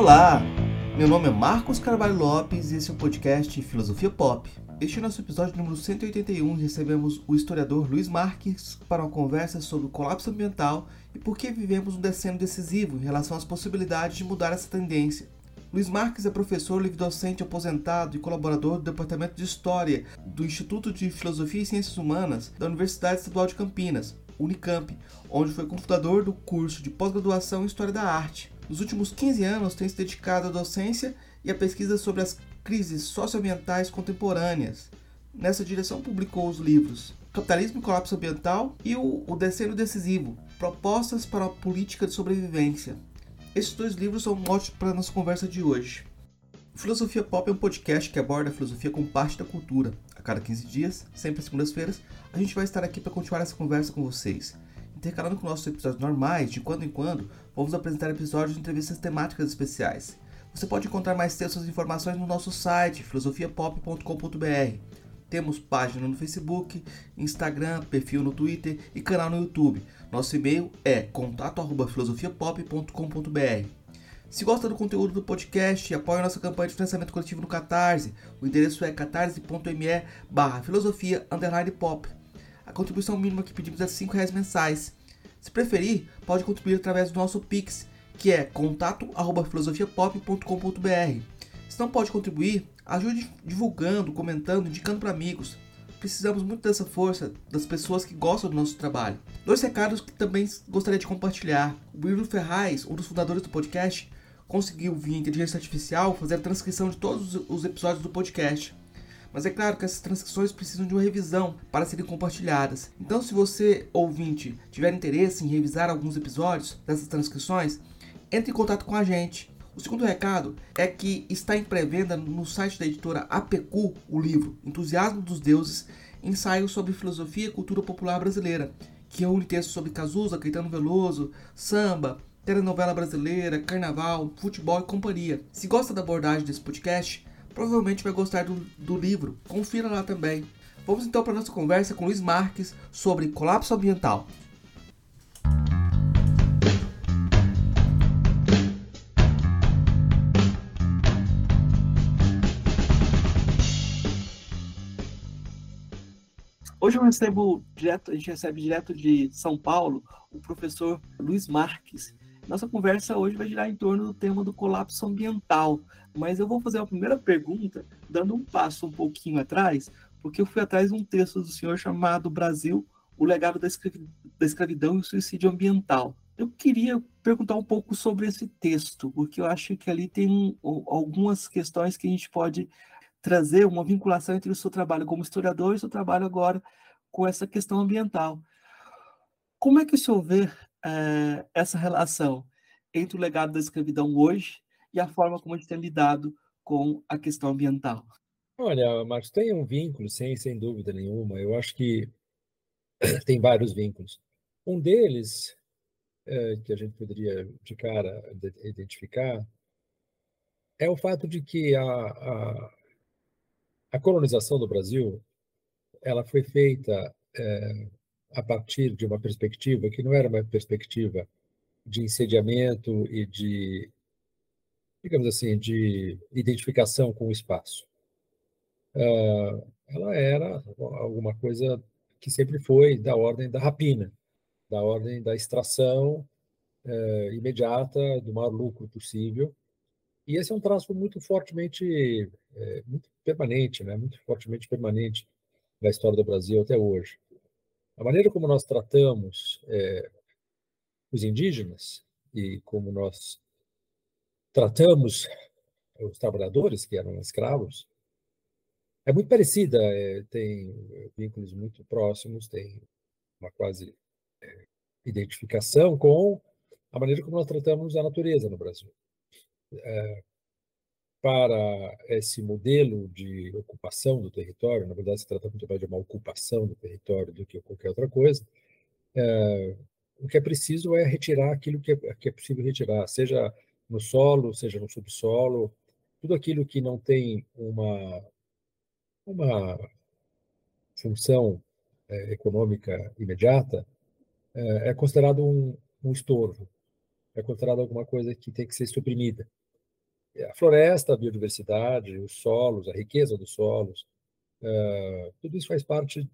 Olá, meu nome é Marcos Carvalho Lopes e esse é o podcast Filosofia Pop. Este é o nosso episódio número 181 e recebemos o historiador Luiz Marques para uma conversa sobre o colapso ambiental e por que vivemos um decênio decisivo em relação às possibilidades de mudar essa tendência. Luiz Marques é professor livre-docente aposentado e colaborador do Departamento de História do Instituto de Filosofia e Ciências Humanas da Universidade Estadual de Campinas, Unicamp, onde foi cofundador do curso de pós-graduação em História da Arte. Nos últimos 15 anos tem se dedicado à docência e à pesquisa sobre as crises socioambientais contemporâneas. Nessa direção publicou os livros Capitalismo e Colapso Ambiental e o, o Decênio Decisivo, Propostas para a Política de Sobrevivência. Esses dois livros são mote para a nossa conversa de hoje. Filosofia Pop é um podcast que aborda a filosofia como parte da cultura. A cada 15 dias, sempre às segundas-feiras, a gente vai estar aqui para continuar essa conversa com vocês. Intercalando com nossos episódios normais, de quando em quando, vamos apresentar episódios de entrevistas temáticas especiais. Você pode encontrar mais textos e informações no nosso site, filosofiapop.com.br. Temos página no Facebook, Instagram, perfil no Twitter e canal no YouTube. Nosso e-mail é contato@filosofiapop.com.br. Se gosta do conteúdo do podcast, apoie nossa campanha de financiamento coletivo no Catarse. O endereço é catarse.me barra filosofia pop. A contribuição mínima que pedimos é R$ 5,00 mensais. Se preferir, pode contribuir através do nosso Pix, que é contato@filosofiapop.com.br. Se não pode contribuir, ajude divulgando, comentando, indicando para amigos. Precisamos muito dessa força das pessoas que gostam do nosso trabalho. Dois recados que também gostaria de compartilhar. O Will Ferraz, um dos fundadores do podcast, conseguiu via inteligência artificial fazer a transcrição de todos os episódios do podcast. Mas é claro que essas transcrições precisam de uma revisão para serem compartilhadas. Então, se você, ouvinte, tiver interesse em revisar alguns episódios dessas transcrições, entre em contato com a gente. O segundo recado é que está em pré-venda no site da editora APQ o livro Entusiasmo dos Deuses, ensaio sobre filosofia e cultura popular brasileira, que reúne textos sobre Cazuza, Caetano Veloso, samba, telenovela brasileira, carnaval, futebol e companhia. Se gosta da abordagem desse podcast, provavelmente vai gostar do, do livro. Confira lá também. Vamos então para nossa conversa com Luiz Marques sobre colapso ambiental. Hoje eu recebo direto, a gente recebe direto de São Paulo o professor Luiz Marques. Nossa conversa hoje vai girar em torno do tema do colapso ambiental. Mas eu vou fazer a primeira pergunta dando um passo um pouquinho atrás, porque eu fui atrás de um texto do senhor chamado Brasil, o legado da, escravidão e o suicídio ambiental. Eu queria perguntar um pouco sobre esse texto, porque eu acho que ali tem algumas questões que a gente pode trazer uma vinculação entre o seu trabalho como historiador e o seu trabalho agora com essa questão ambiental. Como é que o senhor vê é, essa relação entre o legado da escravidão hoje e a forma como a gente tem lidado com a questão ambiental? Olha, Marcos, tem um vínculo, sem, sem dúvida nenhuma. Eu acho que tem vários vínculos. Um deles, é, que a gente poderia de cara identificar, é o fato de que a, a a colonização do Brasil ela foi feita é, a partir de uma perspectiva que não era uma perspectiva de insediamento e de, digamos assim, de identificação com o espaço. Uh, ela era alguma coisa que sempre foi da ordem da rapina, da ordem da extração uh, imediata do maior lucro possível. E esse é um traço muito fortemente é, muito permanente, né? muito fortemente permanente na história do Brasil até hoje. A maneira como nós tratamos é, os indígenas e como nós tratamos os trabalhadores, que eram escravos, é muito parecida, é, tem vínculos muito próximos, tem uma quase é, identificação com a maneira como nós tratamos a natureza no Brasil. É, para esse modelo de ocupação do território, na verdade se trata muito mais de uma ocupação do território do que qualquer outra coisa, é, o que é preciso é retirar aquilo que é, que é possível retirar, seja no solo, seja no subsolo, tudo aquilo que não tem uma, uma função é, econômica imediata é, é considerado um, um estorvo, é considerado alguma coisa que tem que ser suprimida. a floresta, a biodiversidade, os solos, a riqueza dos solos, uh, tudo isso faz parte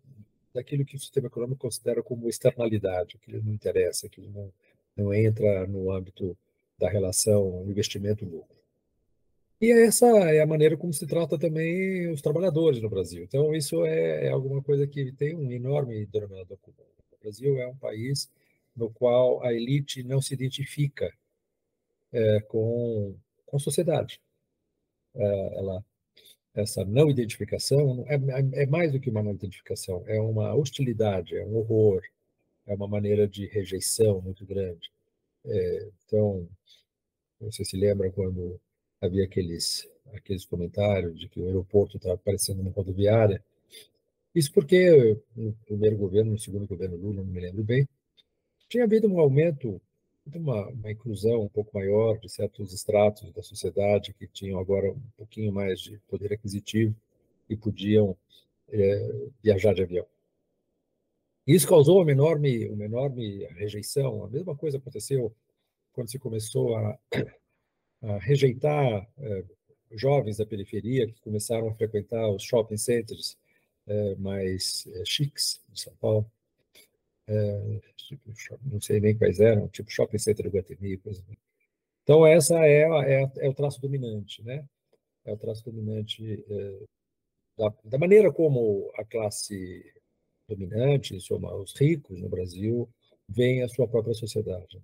daquilo que o sistema econômico considera como externalidade, que não interessa, que não, não entra no âmbito da relação investimento-lucro. E essa é a maneira como se trata também os trabalhadores no Brasil. Então, isso é, é alguma coisa que tem um enorme denominador comum. O Brasil é um país no qual a elite não se identifica é, com, com a sociedade. É, ela, essa não identificação é, é, é mais do que uma não identificação, é uma hostilidade, é um horror, é uma maneira de rejeição muito grande. É, então, você se lembra quando havia aqueles, aqueles comentários de que o aeroporto estava parecendo uma rodoviária? Isso porque no primeiro governo, no segundo governo Lula, não me lembro bem, tinha havido um aumento, uma, uma inclusão um pouco maior de certos estratos da sociedade que tinham agora um pouquinho mais de poder aquisitivo e podiam é, viajar de avião. Isso causou uma enorme, uma enorme rejeição. A mesma coisa aconteceu quando se começou a, a rejeitar é, jovens da periferia que começaram a frequentar os shopping centers é, mais é, chiques de São Paulo. Tipo, não sei nem quais eram, tipo shopping center do Guatemi, coisa assim. Então, essa é, é, é, o traço dominante, né? É o traço dominante da, da, maneira como a classe dominante, os ricos no Brasil, veem a sua própria sociedade.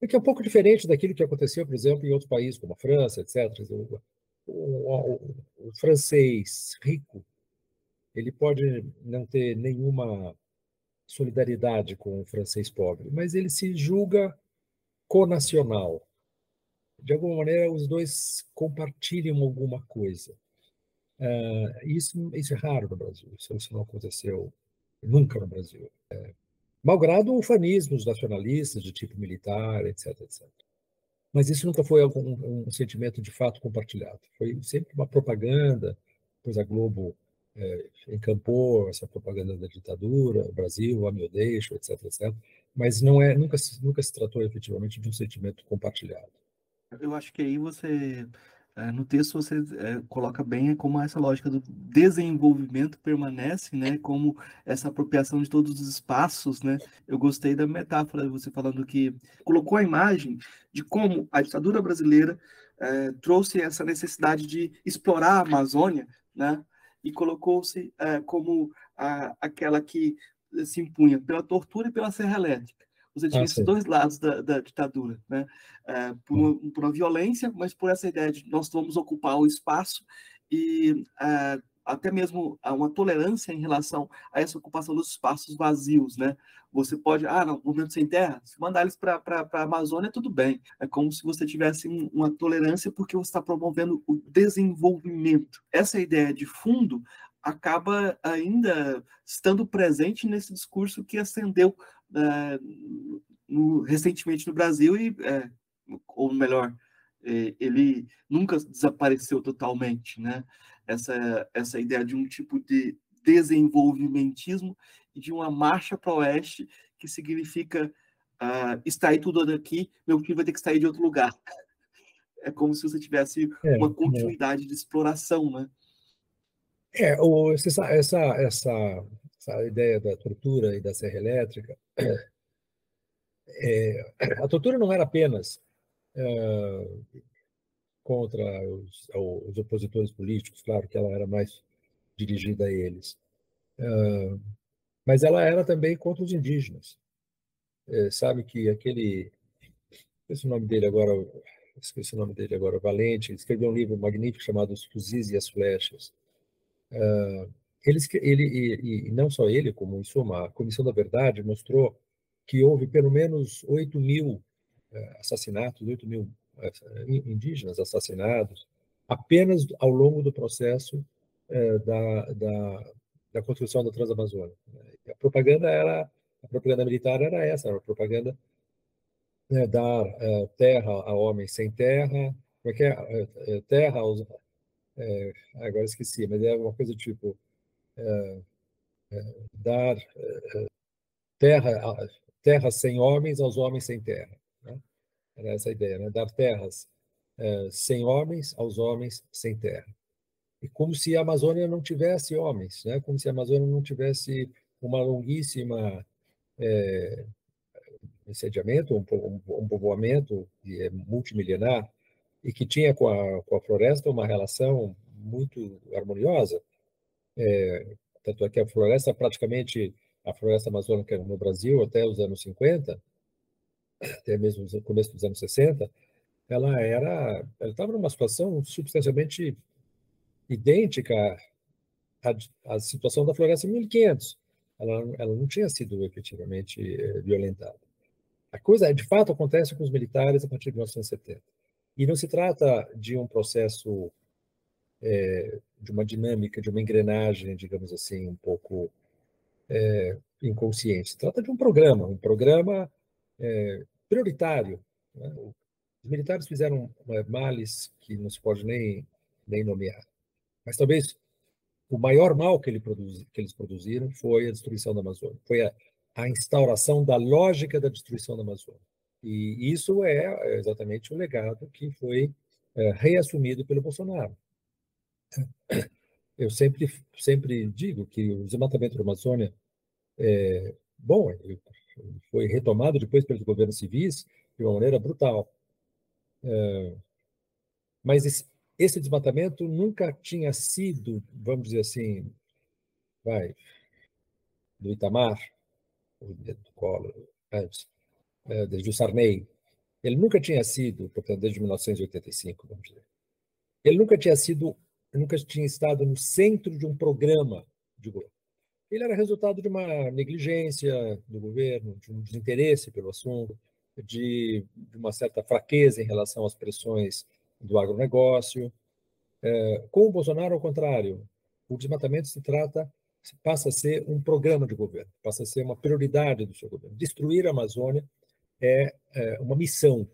É que é um pouco diferente daquilo que aconteceu, por exemplo, em outros países, como a França, etc. O, o, o, o francês rico, ele pode não ter nenhuma solidariedade com o francês pobre, mas ele se julga conacional. De alguma maneira, os dois compartilham alguma coisa. Uh, isso, isso é raro no Brasil, isso não aconteceu nunca no Brasil. É, malgrado ufanismos nacionalistas de tipo militar, etc, etc. Mas isso nunca foi um, um sentimento de fato compartilhado. Foi sempre uma propaganda, pois a Globo é, encampou essa propaganda da ditadura, o Brasil, ame ou deixo, etc, etc. Mas não é, nunca, nunca se tratou efetivamente de um sentimento compartilhado. Eu acho que aí você, no texto, você é, coloca bem como essa lógica do desenvolvimento permanece, né? Como essa apropriação de todos os espaços, né? Eu gostei da metáfora de você falando que colocou a imagem de como a ditadura brasileira é, trouxe essa necessidade de explorar a Amazônia, né? e colocou-se é, como a, aquela que se impunha pela tortura e pela serra elétrica. Você tinha ah, esses dois lados da, da ditadura, né? É, por, uma, por, uma, violência, mas por essa ideia de nós vamos ocupar o espaço e é, até mesmo uma tolerância em relação a essa ocupação dos espaços vazios, né? Você pode, ah, não, movimento sem terra, se mandar eles para a Amazônia, tudo bem. É como se você tivesse uma tolerância porque você está promovendo o desenvolvimento. Essa ideia de fundo acaba ainda estando presente nesse discurso que ascendeu no, recentemente no Brasil e, é, ou melhor, é, ele nunca desapareceu totalmente, né? essa, essa ideia de um tipo de desenvolvimentismo e de uma marcha para o oeste que significa uh, extrair tudo daqui, meu time vai ter que sair de outro lugar. É como se você tivesse é, uma continuidade é. de exploração, né? É, o, essa, essa, essa, essa ideia da tortura e da serra elétrica, é, a tortura não era apenas uh, contra os, os, opositores políticos, claro que ela era mais dirigida a eles, uh, mas ela era também contra os indígenas. É, sabe que aquele, o nome dele agora, esqueci o nome dele agora, Valente, escreveu um livro magnífico chamado Os Fuzis e as Flechas. Uh, ele, ele e, e, não só ele, como em suma, a Comissão da Verdade mostrou que houve pelo menos 8 mil uh, assassinatos, 8 mil indígenas assassinados apenas ao longo do processo é, da, da, da, construção da Transamazônica. A propaganda era a propaganda militar era essa, era a propaganda né, dar terra a homens sem terra, como é que é? terra aos, é, agora esqueci, mas é uma coisa tipo dar terra terra sem homens aos homens sem terra. Era essa a ideia, né? dar terras é, sem homens aos homens sem terra. E como se a Amazônia não tivesse homens, né? como se a Amazônia não tivesse uma longuíssima é, um, um, um povoamento é multimilenar e que tinha com a, com a floresta uma relação muito harmoniosa. É, tanto é que a floresta, praticamente, a floresta amazônica no Brasil, até os anos 50, até mesmo no começo dos anos 60, ela era, ela estava numa situação substancialmente idêntica à, à situação da floresta em 1500. Ela, ela não tinha sido efetivamente eh, violentada. A coisa, de fato, acontece com os militares a partir de 1970. E não se trata de um processo, é, de uma dinâmica, de uma engrenagem, digamos assim, um pouco é, inconsciente. Se trata de um programa, um programa é, prioritário. Né? Os militares fizeram males que não se pode nem, nem nomear. Mas talvez o maior mal que, ele produzi, que eles produziram foi a destruição da Amazônia, foi a, a instauração da lógica da destruição da Amazônia. E isso é exatamente o legado que foi é, reassumido pelo Bolsonaro. Eu sempre, sempre digo que o desmatamento da Amazônia, é, bom, foi retomado depois pelos governos civis de uma maneira brutal. É, mas esse, esse desmatamento nunca tinha sido, vamos dizer assim, vai, do Itamar, do Collor, antes, é, desde o Sarney, ele nunca tinha sido, portanto, desde 1985, vamos dizer, ele nunca tinha sido, nunca tinha estado no centro de um programa de governo. Ele era resultado de uma negligência do governo, de um desinteresse pelo assunto, de, de uma certa fraqueza em relação às pressões do agronegócio. É, com o Bolsonaro, ao contrário, o desmatamento se trata, passa a ser um programa de governo, passa a ser uma prioridade do seu governo. Destruir a Amazônia é, é uma missão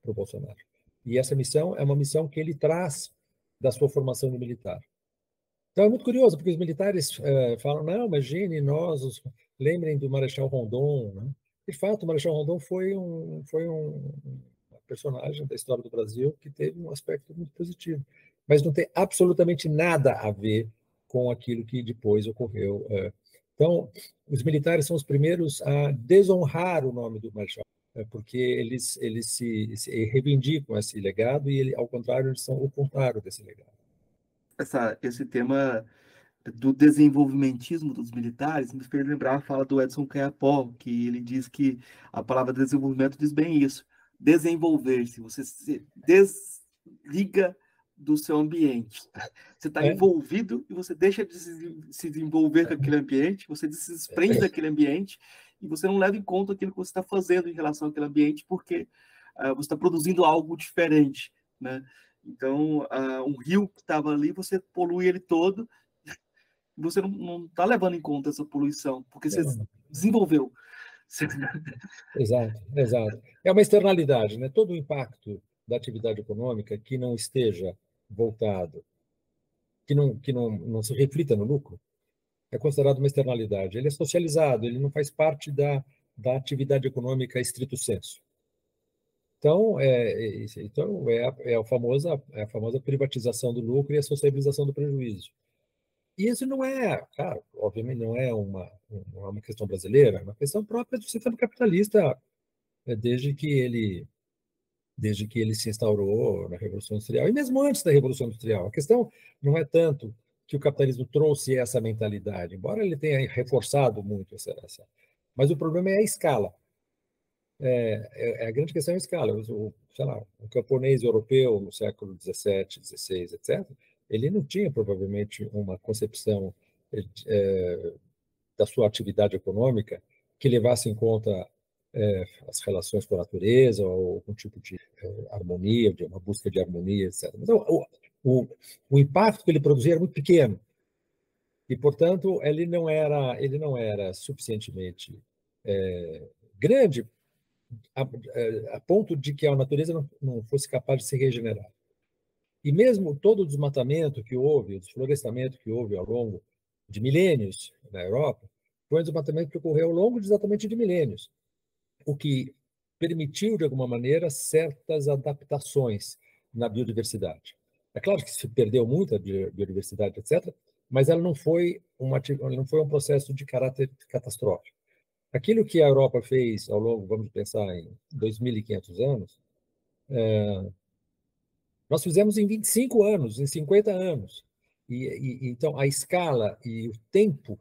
para o Bolsonaro. E essa missão é uma missão que ele traz da sua formação de militar. Então é muito curioso, porque os militares é, falam, não, imagine, nós, os, lembrem do Marechal Rondon. Né? De fato, o Marechal Rondon foi um, foi um personagem da história do Brasil que teve um aspecto muito positivo, mas não tem absolutamente nada a ver com aquilo que depois ocorreu. É. Então, os militares são os primeiros a desonrar o nome do Marechal, porque eles, eles se, se reivindicam esse legado e, ele, ao contrário, eles são o contrário desse legado. Essa, esse tema do desenvolvimentismo dos militares me fez lembrar a fala do Edson Caiapó, que ele diz que a palavra desenvolvimento diz bem isso, desenvolver-se, você se desliga do seu ambiente. Você está é. envolvido e você deixa de se desenvolver com aquele ambiente, você se desprende daquele ambiente e você não leva em conta aquilo que você está fazendo em relação àquele ambiente, porque uh, você está produzindo algo diferente, né? Então, uh, um rio que estava ali, você polui ele todo, e você não está levando em conta essa poluição, porque você desenvolveu. Exato, exato. É uma externalidade, né? Todo o impacto da atividade econômica que não esteja voltado, que não, que não, não se reflita no lucro, é considerado uma externalidade. Ele é socializado, ele não faz parte da, da atividade econômica estrito senso. Então, é, é, então é, a, é, a famosa, é a famosa privatização do lucro e a socialização do prejuízo. E isso não é, claro, obviamente não é uma, é uma questão brasileira, é uma questão própria do sistema capitalista, é, desde que ele desde que ele se instaurou na Revolução Industrial e mesmo antes da Revolução Industrial. A questão não é tanto que o capitalismo trouxe essa mentalidade, embora ele tenha reforçado muito essa, essa mas o problema é a escala. É, é, é a grande questão é a escala. O, sei lá, o camponês europeu no século XVII, XVI, etc., ele não tinha provavelmente uma concepção é, da sua atividade econômica que levasse em conta é, as relações com a natureza ou algum tipo de é, harmonia, de uma busca de harmonia, etc. Então, o, o, o, impacto que ele produzia era muito pequeno e, portanto, ele não era ele não era suficientemente é, grande a, a, ponto de que a natureza não, não fosse capaz de se regenerar. E mesmo todo o desmatamento que houve, o desflorestamento que houve ao longo de milênios na Europa, foi um desmatamento que ocorreu ao longo de exatamente de milênios, o que permitiu, de alguma maneira, certas adaptações. na biodiversidade. É claro que se perdeu muito a biodiversidade, etc., mas ela não foi, uma, não foi um processo de caráter catastrófico. Aquilo que a Europa fez ao longo, vamos pensar, em 2.500 anos, é, nós fizemos em 25 anos, em 50 anos. E, e, então, a escala e o tempo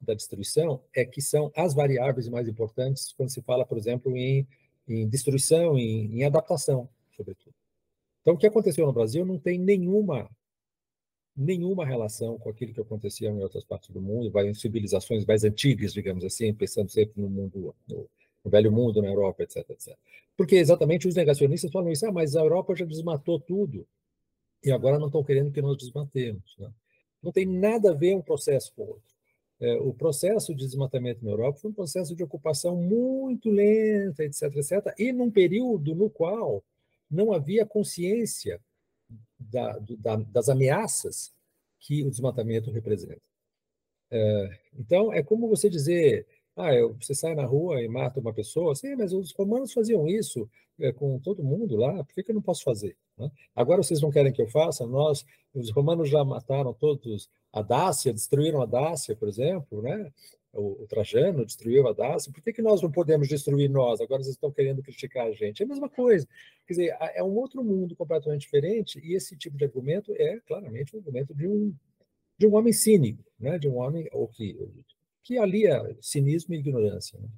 da destruição é que são as variáveis mais importantes quando se fala, por exemplo, em, em destruição, em, em adaptação, sobretudo. Então, o que aconteceu no Brasil não tem nenhuma nenhuma relação com aquilo que acontecia em outras partes do mundo, vai em civilizações mais antigas, digamos assim, pensando sempre no mundo, no, no velho mundo, na Europa, etc, etc. Porque exatamente os negacionistas falam isso, ah, mas a Europa já desmatou tudo e agora não estão querendo que nós desmatemos. Né? Não tem nada a ver um processo com o outro. É, o processo de desmatamento na Europa foi um processo de ocupação muito lenta, etc, etc, e num período no qual não havia consciência da, da, das ameaças que o desmatamento representa. É, então, é como você dizer, ah, você sai na rua e mata uma pessoa, sim, mas os romanos faziam isso é, com todo mundo lá, por que, que eu não posso fazer? Né? Agora vocês não querem que eu faça? Nós, os romanos já mataram todos a Dácia, destruíram a Dácia, por exemplo, né? O, o Trajano destruiu a Dácia, por que, que nós não podemos destruir nós? Agora vocês estão querendo criticar a gente. É a mesma coisa. Quer dizer, é um outro mundo completamente diferente, e esse tipo de argumento é claramente um argumento de um, de um homem cínico, né? de um homem ou que, que alia cinismo e ignorância. Né?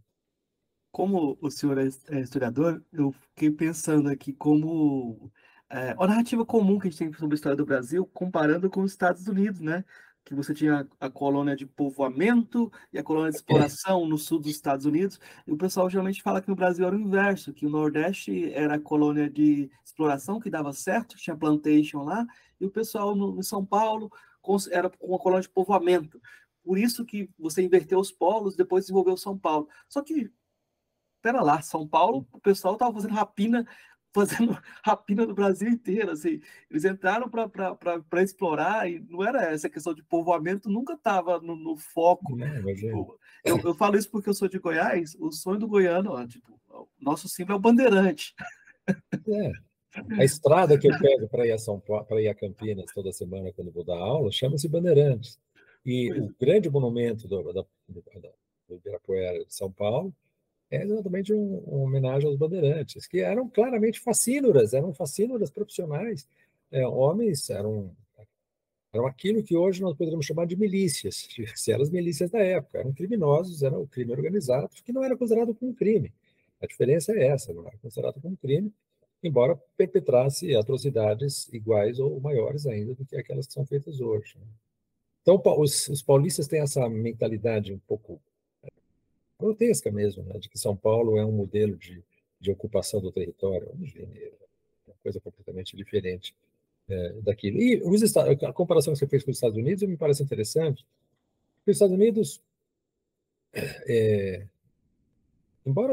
Como o senhor é, é historiador, eu fiquei pensando aqui como é, a narrativa comum que a gente tem sobre a história do Brasil, comparando com os Estados Unidos, né? Que você tinha a colônia de povoamento e a colônia de exploração no sul dos Estados Unidos, e o pessoal geralmente fala que no Brasil era o inverso, que o Nordeste era a colônia de exploração, que dava certo, tinha plantation lá, e o pessoal no, São Paulo era com a colônia de povoamento. Por isso que você inverteu os polos, depois desenvolveu São Paulo. Só que, pera lá, São Paulo, o pessoal estava fazendo rapina fazendo rapina no Brasil inteiro, assim, eles entraram para explorar e não era essa questão de povoamento, nunca estava no, no, foco. Não, é. tipo, eu, eu, falo isso porque eu sou de Goiás, o sonho do goiano, ó, tipo, nosso símbolo é o bandeirante. É. A estrada que eu pego para ir a São Paulo, para ir a Campinas toda semana quando vou dar aula, chama-se Bandeirantes. E pois. o grande monumento do, da, do Ibirapuera de São Paulo é exatamente um, uma homenagem aos bandeirantes, que eram claramente facínoras, eram facínoras profissionais. É, homens eram, eram aquilo que hoje nós poderíamos chamar de milícias, se eram as milícias da época, eram criminosos, era o crime organizado, que não era considerado como crime. A diferença é essa, não era considerado como crime, embora perpetrasse atrocidades iguais ou maiores ainda do que aquelas que são feitas hoje. Né. Então, os, os paulistas têm essa mentalidade um pouco grotesca mesmo, né, de que São Paulo é um modelo de, de ocupação do território. É uma coisa completamente diferente é, daquilo. E os a comparação que você fez com os Estados Unidos me parece interessante. Os Estados Unidos, é, embora,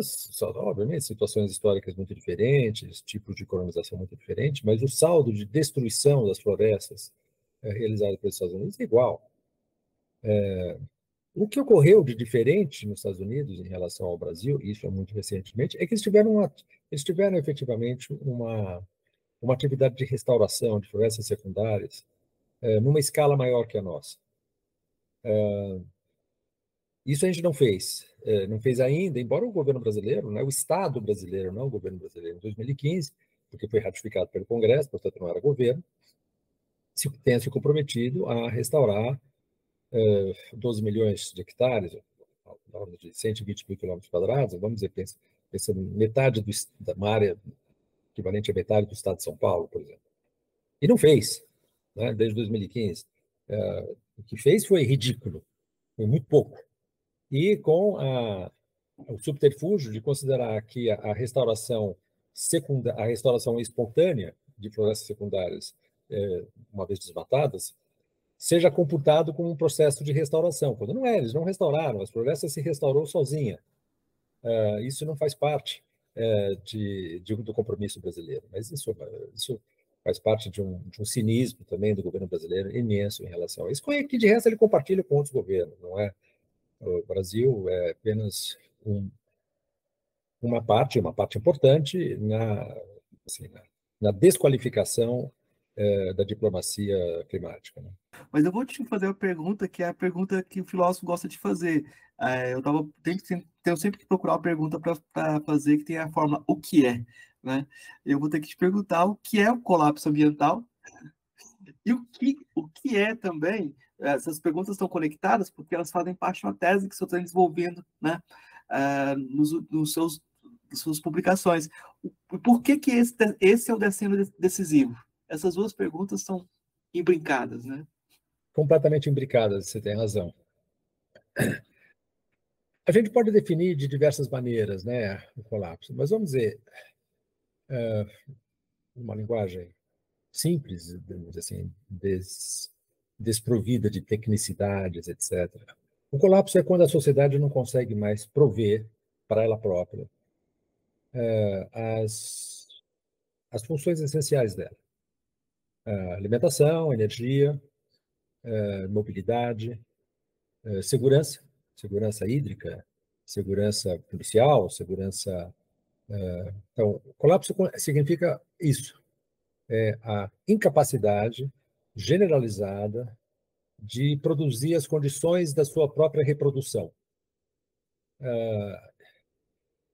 obviamente, situações históricas muito diferentes, tipos de colonização muito diferentes, mas o saldo de destruição das florestas é, realizado pelos Estados Unidos é igual. É, o que ocorreu de diferente nos Estados Unidos em relação ao Brasil, isso é muito recentemente, é que eles tiveram, uma, eles tiveram efetivamente uma, uma atividade de restauração de florestas secundárias é, numa escala maior que a nossa. É, isso a gente não fez, é, não fez ainda, embora o governo brasileiro, né, o Estado brasileiro, não o governo brasileiro, em 2015, porque foi ratificado pelo Congresso, portanto não era governo, se tenha se comprometido a restaurar 12 eh, milhões de hectares, de 120 mil quilômetros quadrados, vamos dizer, pensa, pensa metade do, da uma área equivalente a metade do estado de São Paulo, por exemplo. E não fez, né, desde 2015. Eh, o que fez foi ridículo, foi muito pouco. E com a, o subterfúgio de considerar que a, a restauração secundária, a restauração espontânea de florestas secundárias, é, uma vez desmatadas, seja computado como um processo de restauração, quando não é, eles não restauraram, a floresta se restaurou sozinha. Uh, isso não faz parte uh, de, de, do compromisso brasileiro, mas isso, isso faz parte de um, de um, cinismo também do governo brasileiro imenso em relação a isso, que de resto ele compartilha com outros governos, não é? O Brasil é apenas um, uma parte, uma parte importante na, assim, na na desqualificação é, da diplomacia climática. Né? Mas eu vou te fazer uma pergunta que é a pergunta que o filósofo gosta de fazer. É, eu tava, tenho, tenho sempre que procurar uma pergunta para fazer que tem a forma o que é. Né? Eu vou ter que te perguntar o que é o colapso ambiental e o que, o que é também. Essas perguntas estão conectadas porque elas fazem parte de uma tese que você está desenvolvendo né? Uh, nos, nos seus suas publicações. Por que, que esse, esse é o destino decisivo? Essas duas perguntas são imbricadas, né? Completamente imbricadas, você tem razão. A gente pode definir de diversas maneiras né, o colapso, mas vamos dizer, uh, uma linguagem simples, assim, des, desprovida de tecnicidades, etc. O colapso é quando a sociedade não consegue mais prover para ela própria uh, as, as funções essenciais dela. Uh, alimentação, energia, uh, mobilidade, segurança, segurança hídrica, segurança policial, segurança. então, colapso significa isso: é a incapacidade generalizada de produzir as condições da sua própria reprodução.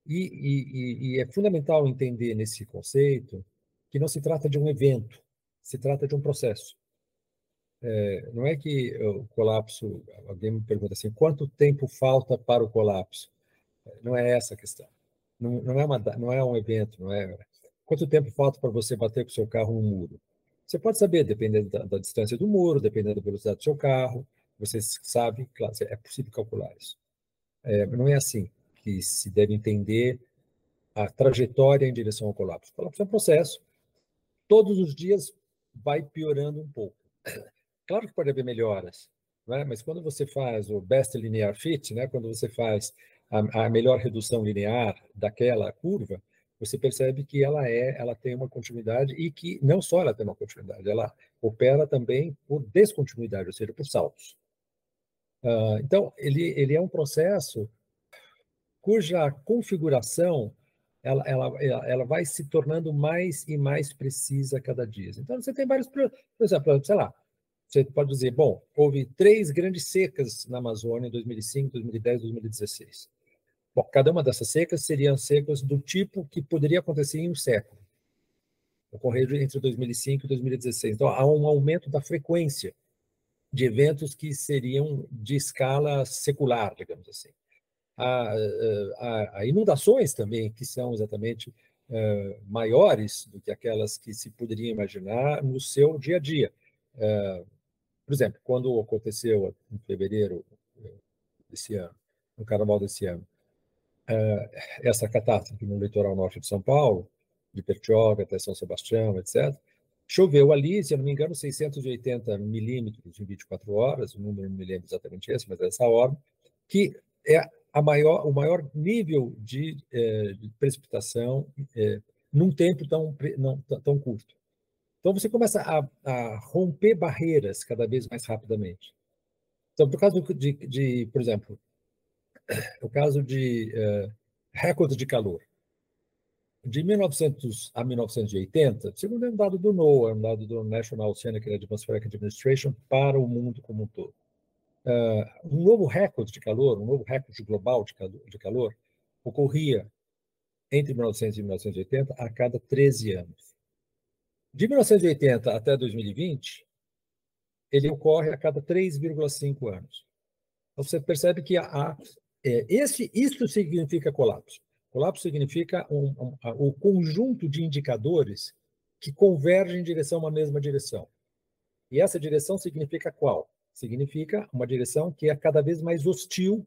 E, e, e, é fundamental entender nesse conceito que não se trata de um evento, se trata de um processo. É, não é que o colapso, alguém me pergunta assim, quanto tempo falta para o colapso? Não é essa a questão. Não, não, é, uma, não é um evento, não é. Quanto tempo falta para você bater com o seu carro no muro? Você pode saber, dependendo da, da distância do muro, dependendo da velocidade do seu carro, você sabe, claro, é possível calcular isso. É, não é assim que se deve entender a trajetória em direção ao colapso. O colapso é um processo, todos os dias vai piorando um pouco. Claro que pode haver melhoras, é? mas quando você faz o best linear fit, né, quando você faz a, a, melhor redução linear daquela curva, você percebe que ela é, ela tem uma continuidade e que não só ela tem uma continuidade, ela opera também por descontinuidade, ou seja, por saltos. Uh, então, ele, ele é um processo cuja configuração ela, ela, ela vai se tornando mais e mais precisa cada dia. Então, você tem vários. Por exemplo, sei lá, você pode dizer, bom, houve três grandes secas na Amazônia em 2005, 2010, 2016. Bom, cada uma dessas secas seriam secas do tipo que poderia acontecer em um século, ocorrer entre 2005 e 2016. Então, há um aumento da frequência de eventos que seriam de escala secular, digamos assim a, a, a inundações também, que são exatamente uh, maiores do que aquelas que se poderia imaginar no seu dia a dia. Uh, por exemplo, quando aconteceu em fevereiro desse ano, no carnaval desse ano, uh, essa catástrofe no litoral norte de São Paulo, de Pertioga até São Sebastião, etc., choveu ali, se eu não me engano, 680 milímetros em 24 horas, o número não me lembro exatamente esse, mas é essa ordem, que é maior, o maior nível de, é, de precipitação é, num tempo tão, não, tão curto. Então, você começa a, a, romper barreiras cada vez mais rapidamente. Então, por causa de, de por exemplo, o caso de uh, recorde de calor. De 1900 a 1980, segundo um dado do NOAA, um dado do National Oceanic and Atmospheric Administration, para o mundo como um todo uh, um novo recorde de calor, um novo recorde global de calor, de calor ocorria entre 1900 e 1980 a cada 13 anos. De 1980 até 2020, ele ocorre a cada 3,5 anos. Então, você percebe que há, é, esse, isso significa colapso. Colapso significa um, um, o conjunto de indicadores que convergem em direção a uma mesma direção. E essa direção significa qual? Significa uma direção que é cada vez mais hostil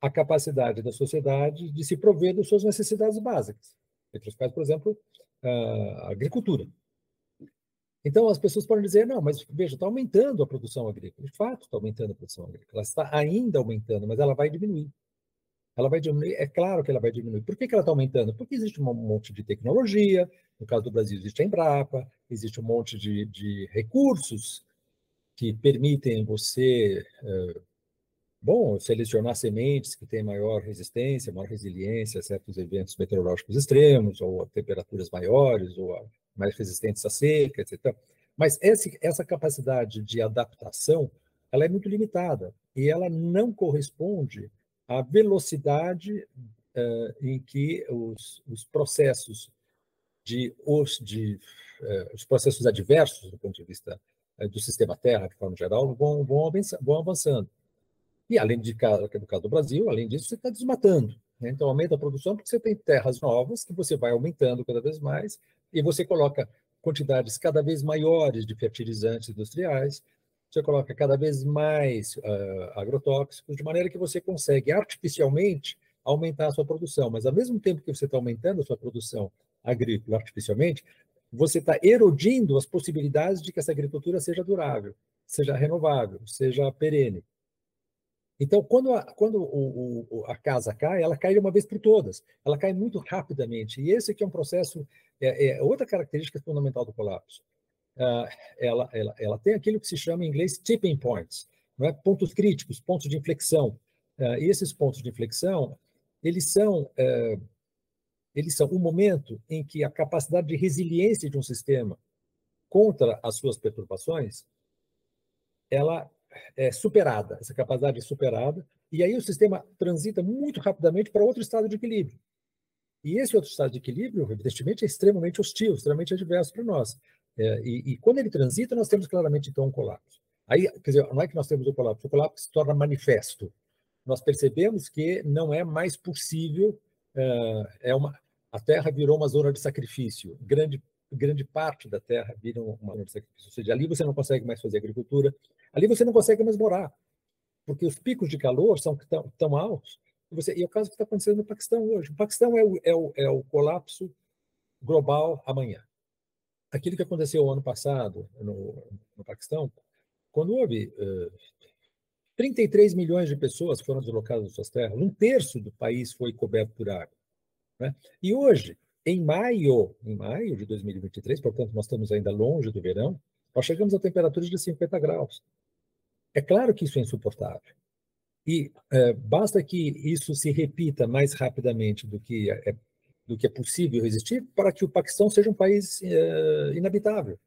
à capacidade da sociedade de se prover das suas necessidades básicas. Entre os quais, por exemplo, a agricultura. Então, as pessoas podem dizer, não, mas veja, está aumentando a produção agrícola. De fato, está aumentando a produção agrícola. Ela está ainda aumentando, mas ela vai diminuir. Ela vai diminuir, é claro que ela vai diminuir. Por que, que ela está aumentando? Porque existe um monte de tecnologia, no caso do Brasil existe a Embrapa, existe um monte de, de recursos que permitem você, eh, bom, selecionar sementes que têm maior resistência, maior resiliência a certos eventos meteorológicos extremos, ou a temperaturas maiores, ou mais resistentes à seca, etc. Mas esse, essa capacidade de adaptação ela é muito limitada e ela não corresponde à velocidade uh, em que os, os processos de, os, de uh, os processos adversos do ponto de vista do sistema Terra, de forma geral, vão, vão, avançando. E além de no caso do Brasil, além disso, você está desmatando. Né? Então aumenta a produção porque você tem terras novas que você vai aumentando cada vez mais e você coloca quantidades cada vez maiores de fertilizantes industriais, você coloca cada vez mais uh, agrotóxicos, de maneira que você consegue artificialmente aumentar a sua produção. Mas ao mesmo tempo que você está aumentando a sua produção agrícola artificialmente, você está erodindo as possibilidades de que essa agricultura seja durável, seja renovável, seja perene. Então, quando a, quando o, o, a casa cai, ela cai de uma vez por todas. Ela cai muito rapidamente. E esse é um processo, é, é outra característica fundamental do colapso. Uh, ela, ela, ela tem aquilo que se chama em inglês tipping points, não é? pontos críticos, pontos de inflexão. Uh, e esses pontos de inflexão, eles são, uh, eles são o momento em que a capacidade de resiliência de um sistema contra as suas perturbações, ela é superada, essa capacidade é superada, e aí o sistema transita muito rapidamente para outro estado de equilíbrio. E esse outro estado de equilíbrio, evidentemente, é extremamente hostil, extremamente adverso para nós. É, e, e, quando ele transita, nós temos claramente, então, um colapso. Aí, quer dizer, não é que nós temos o colapso, o colapso se torna manifesto. Nós percebemos que não é mais possível, uh, é uma, a Terra virou uma zona de sacrifício. Grande, grande parte da Terra vira uma zona de sacrifício. Ou seja, ali você não consegue mais fazer agricultura, ali você não consegue mais morar, porque os picos de calor são tão, tão altos. E, você, e é o caso que está acontecendo no Paquistão hoje. O Paquistão é o, é o, é o colapso global amanhã aquilo que aconteceu ano passado no, no Paquistão, quando houve uh, 33 milhões de pessoas foram deslocadas das suas terras, um terço do país foi coberto por água. Né? E hoje, em maio, em maio de 2023, portanto, nós estamos ainda longe do verão, nós chegamos a temperaturas de 50 graus. É claro que isso é insuportável. E uh, basta que isso se repita mais rapidamente do que é do que é possível resistir para que o Paquistão seja um país uh, inabitável.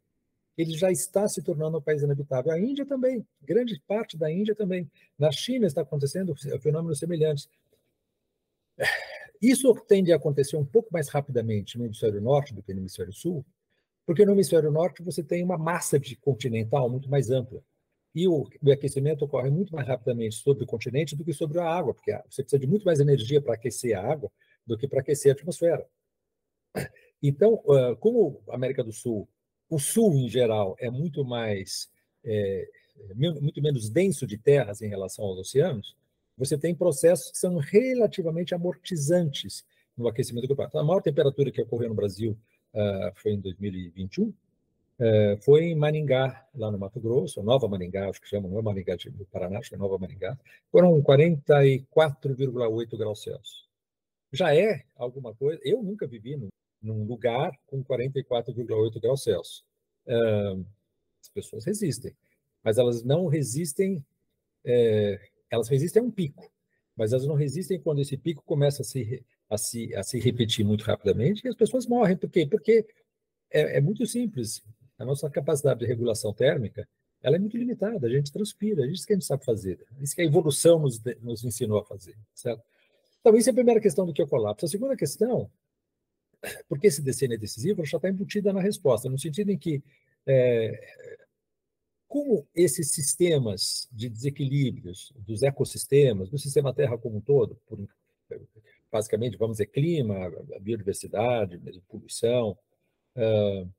Ele já está se tornando um país inabitável. A Índia também, grande parte da Índia também. Na China está acontecendo fenômenos semelhantes. Isso tende a acontecer um pouco mais rapidamente no hemisfério norte do que no hemisfério sul, porque no hemisfério norte você tem uma massa de continental muito mais ampla. E o, o aquecimento ocorre muito mais rapidamente sobre o continente do que sobre a água, porque você precisa de muito mais energia para aquecer a água do que para aquecer a atmosfera. Então, como a América do Sul, o Sul em geral é muito mais, é, muito menos denso de terras em relação aos oceanos, você tem processos que são relativamente amortizantes no aquecimento global. A maior temperatura que ocorreu no Brasil uh, foi em 2021, uh, foi em Maringá, lá no Mato Grosso, Nova Maringá, acho que chama, não é Maringá do Paraná, acho que é Nova Maringá, foram 44,8 graus Celsius já é alguma coisa. Eu nunca vivi num, num lugar com 44,8 graus Celsius. Uh, as pessoas resistem, mas elas não resistem. É, elas resistem a um pico, mas elas não resistem quando esse pico começa a se, a se, a se repetir muito rapidamente e as pessoas morrem. Por quê? Porque é, é muito simples. A nossa capacidade de regulação térmica ela é muito limitada. A gente transpira, é isso que a gente sabe fazer. É isso que a evolução nos, nos ensinou a fazer, certo? Então, isso é a primeira questão do que é o colapso. A segunda questão, porque esse decênio é decisivo, já está embutida na resposta, no sentido em que, é, como esses sistemas de desequilíbrios dos ecossistemas, do sistema Terra como um todo, por, basicamente, vamos dizer, clima, biodiversidade, mesmo poluição, uh,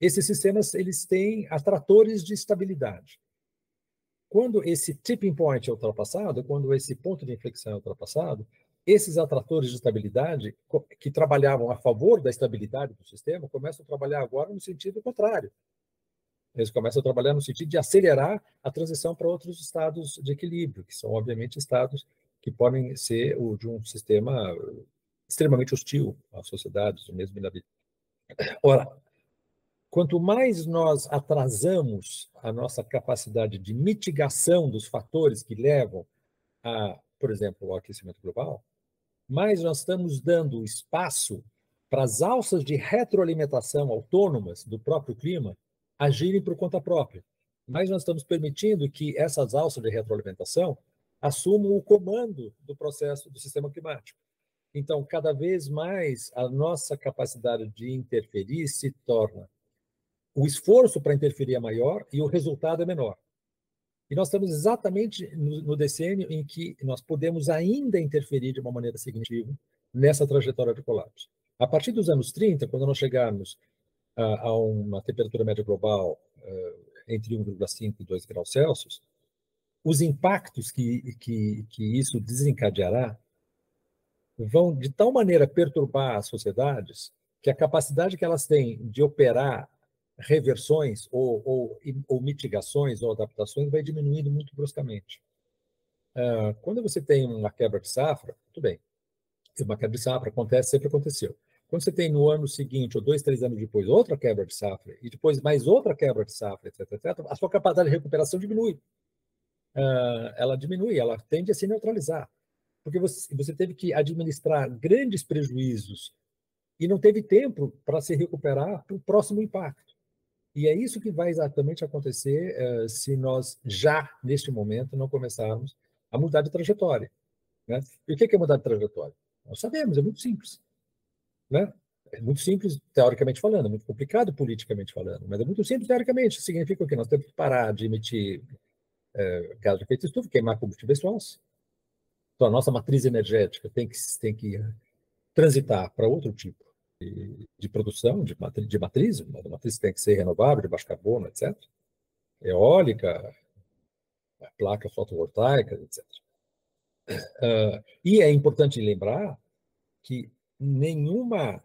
esses sistemas eles têm atratores de estabilidade. Quando esse tipping point é ultrapassado, quando esse ponto de inflexão é ultrapassado, esses atratores de estabilidade, que trabalhavam a favor da estabilidade do sistema, começam a trabalhar agora no sentido contrário. Eles começam a trabalhar no sentido de acelerar a transição para outros estados de equilíbrio, que são, obviamente, estados que podem ser o de um sistema extremamente hostil às sociedades, mesmo inabitável. Ora, quanto mais nós atrasamos a nossa capacidade de mitigação dos fatores que levam a, por exemplo, ao aquecimento global, mais nós estamos dando espaço para as alças de retroalimentação autônomas do próprio clima agirem por conta própria. Mas nós estamos permitindo que essas alças de retroalimentação assumam o comando do processo do sistema climático. Então, cada vez mais a nossa capacidade de interferir se torna o esforço para interferir é maior e o resultado é menor. E nós estamos exatamente no, no decênio em que nós podemos ainda interferir de uma maneira significativa nessa trajetória de colapso. A partir dos anos 30, quando nós chegarmos a, uma temperatura média global uh, entre 1,5 e 2 graus Celsius, os impactos que, que, que isso desencadeará vão de tal maneira perturbar as sociedades que a capacidade que elas têm de operar reversões ou, ou, ou mitigações ou adaptações vai diminuindo muito bruscamente. Uh, quando você tem uma quebra de safra, tudo bem, uma quebra de safra acontece, sempre aconteceu. Quando você tem no ano seguinte, ou dois, três anos depois, outra quebra de safra, e depois mais outra quebra de safra, etc., etc., a sua capacidade de recuperação diminui. Uh, ela diminui, ela tende a se neutralizar. Porque você, você teve que administrar grandes prejuízos e não teve tempo para se recuperar para o próximo impacto. E é isso que vai exatamente acontecer uh, se nós já, neste momento, não começarmos a mudar de trajetória. Né? E o que é mudar de trajetória? Nós sabemos, é muito simples. Né? É muito simples, teoricamente falando, é muito complicado politicamente falando, mas é muito simples teoricamente. Significa que nós temos que parar de emitir uh, gás de efeito estufa, queimar combustíveis fósseis. Então, a nossa matriz energética tem que, tem que transitar para outro tipo de, de produção, de, matriz, de matriz, uma matriz tem que ser renovável, de baixo carbono, etc. Eólica, placa fotovoltaica, etc. Uh, e é importante lembrar que nenhuma,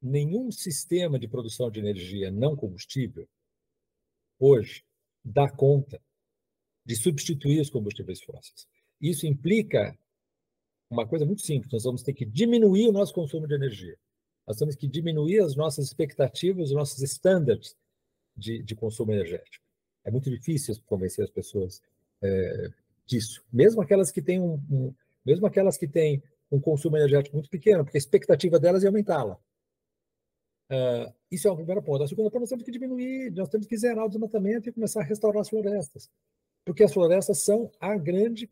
nenhum sistema de produção de energia não combustível hoje dá conta de substituir os combustíveis fósseis. Isso implica uma coisa muito simples: nós vamos ter que diminuir o nosso consumo de energia. Nós temos que diminuir as nossas expectativas, os nossos estándares de, de, consumo energético. É muito difícil convencer as pessoas é, disso, mesmo aquelas que têm um, um, mesmo aquelas que têm um consumo energético muito pequeno, porque a expectativa delas é aumentá-la. Uh, isso é o primeiro ponto. A segunda ponto, nós temos que diminuir, nós temos que zerar o desmatamento e começar a restaurar as florestas, porque as florestas são a grande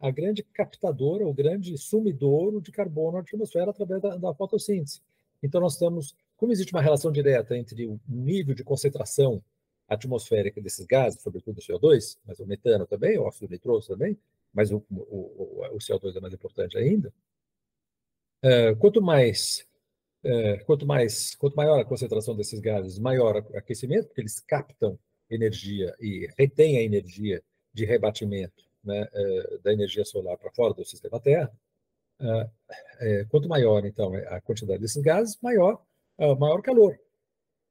a grande captadora, o grande sumidouro de carbono na atmosfera através da, da fotossíntese. Então, nós estamos, como existe uma relação direta entre o nível de concentração atmosférica desses gases, sobretudo o CO2, mas o metano também, o óxido nitroso também, mas o, o, o CO2 é mais importante ainda. Uh, quanto mais uh, quanto mais quanto maior a concentração desses gases, maior o aquecimento, porque eles captam energia e retêm a energia de rebatimento né, uh, da energia solar para fora do sistema Terra. Quanto maior, então, é a quantidade desses gases, maior maior calor.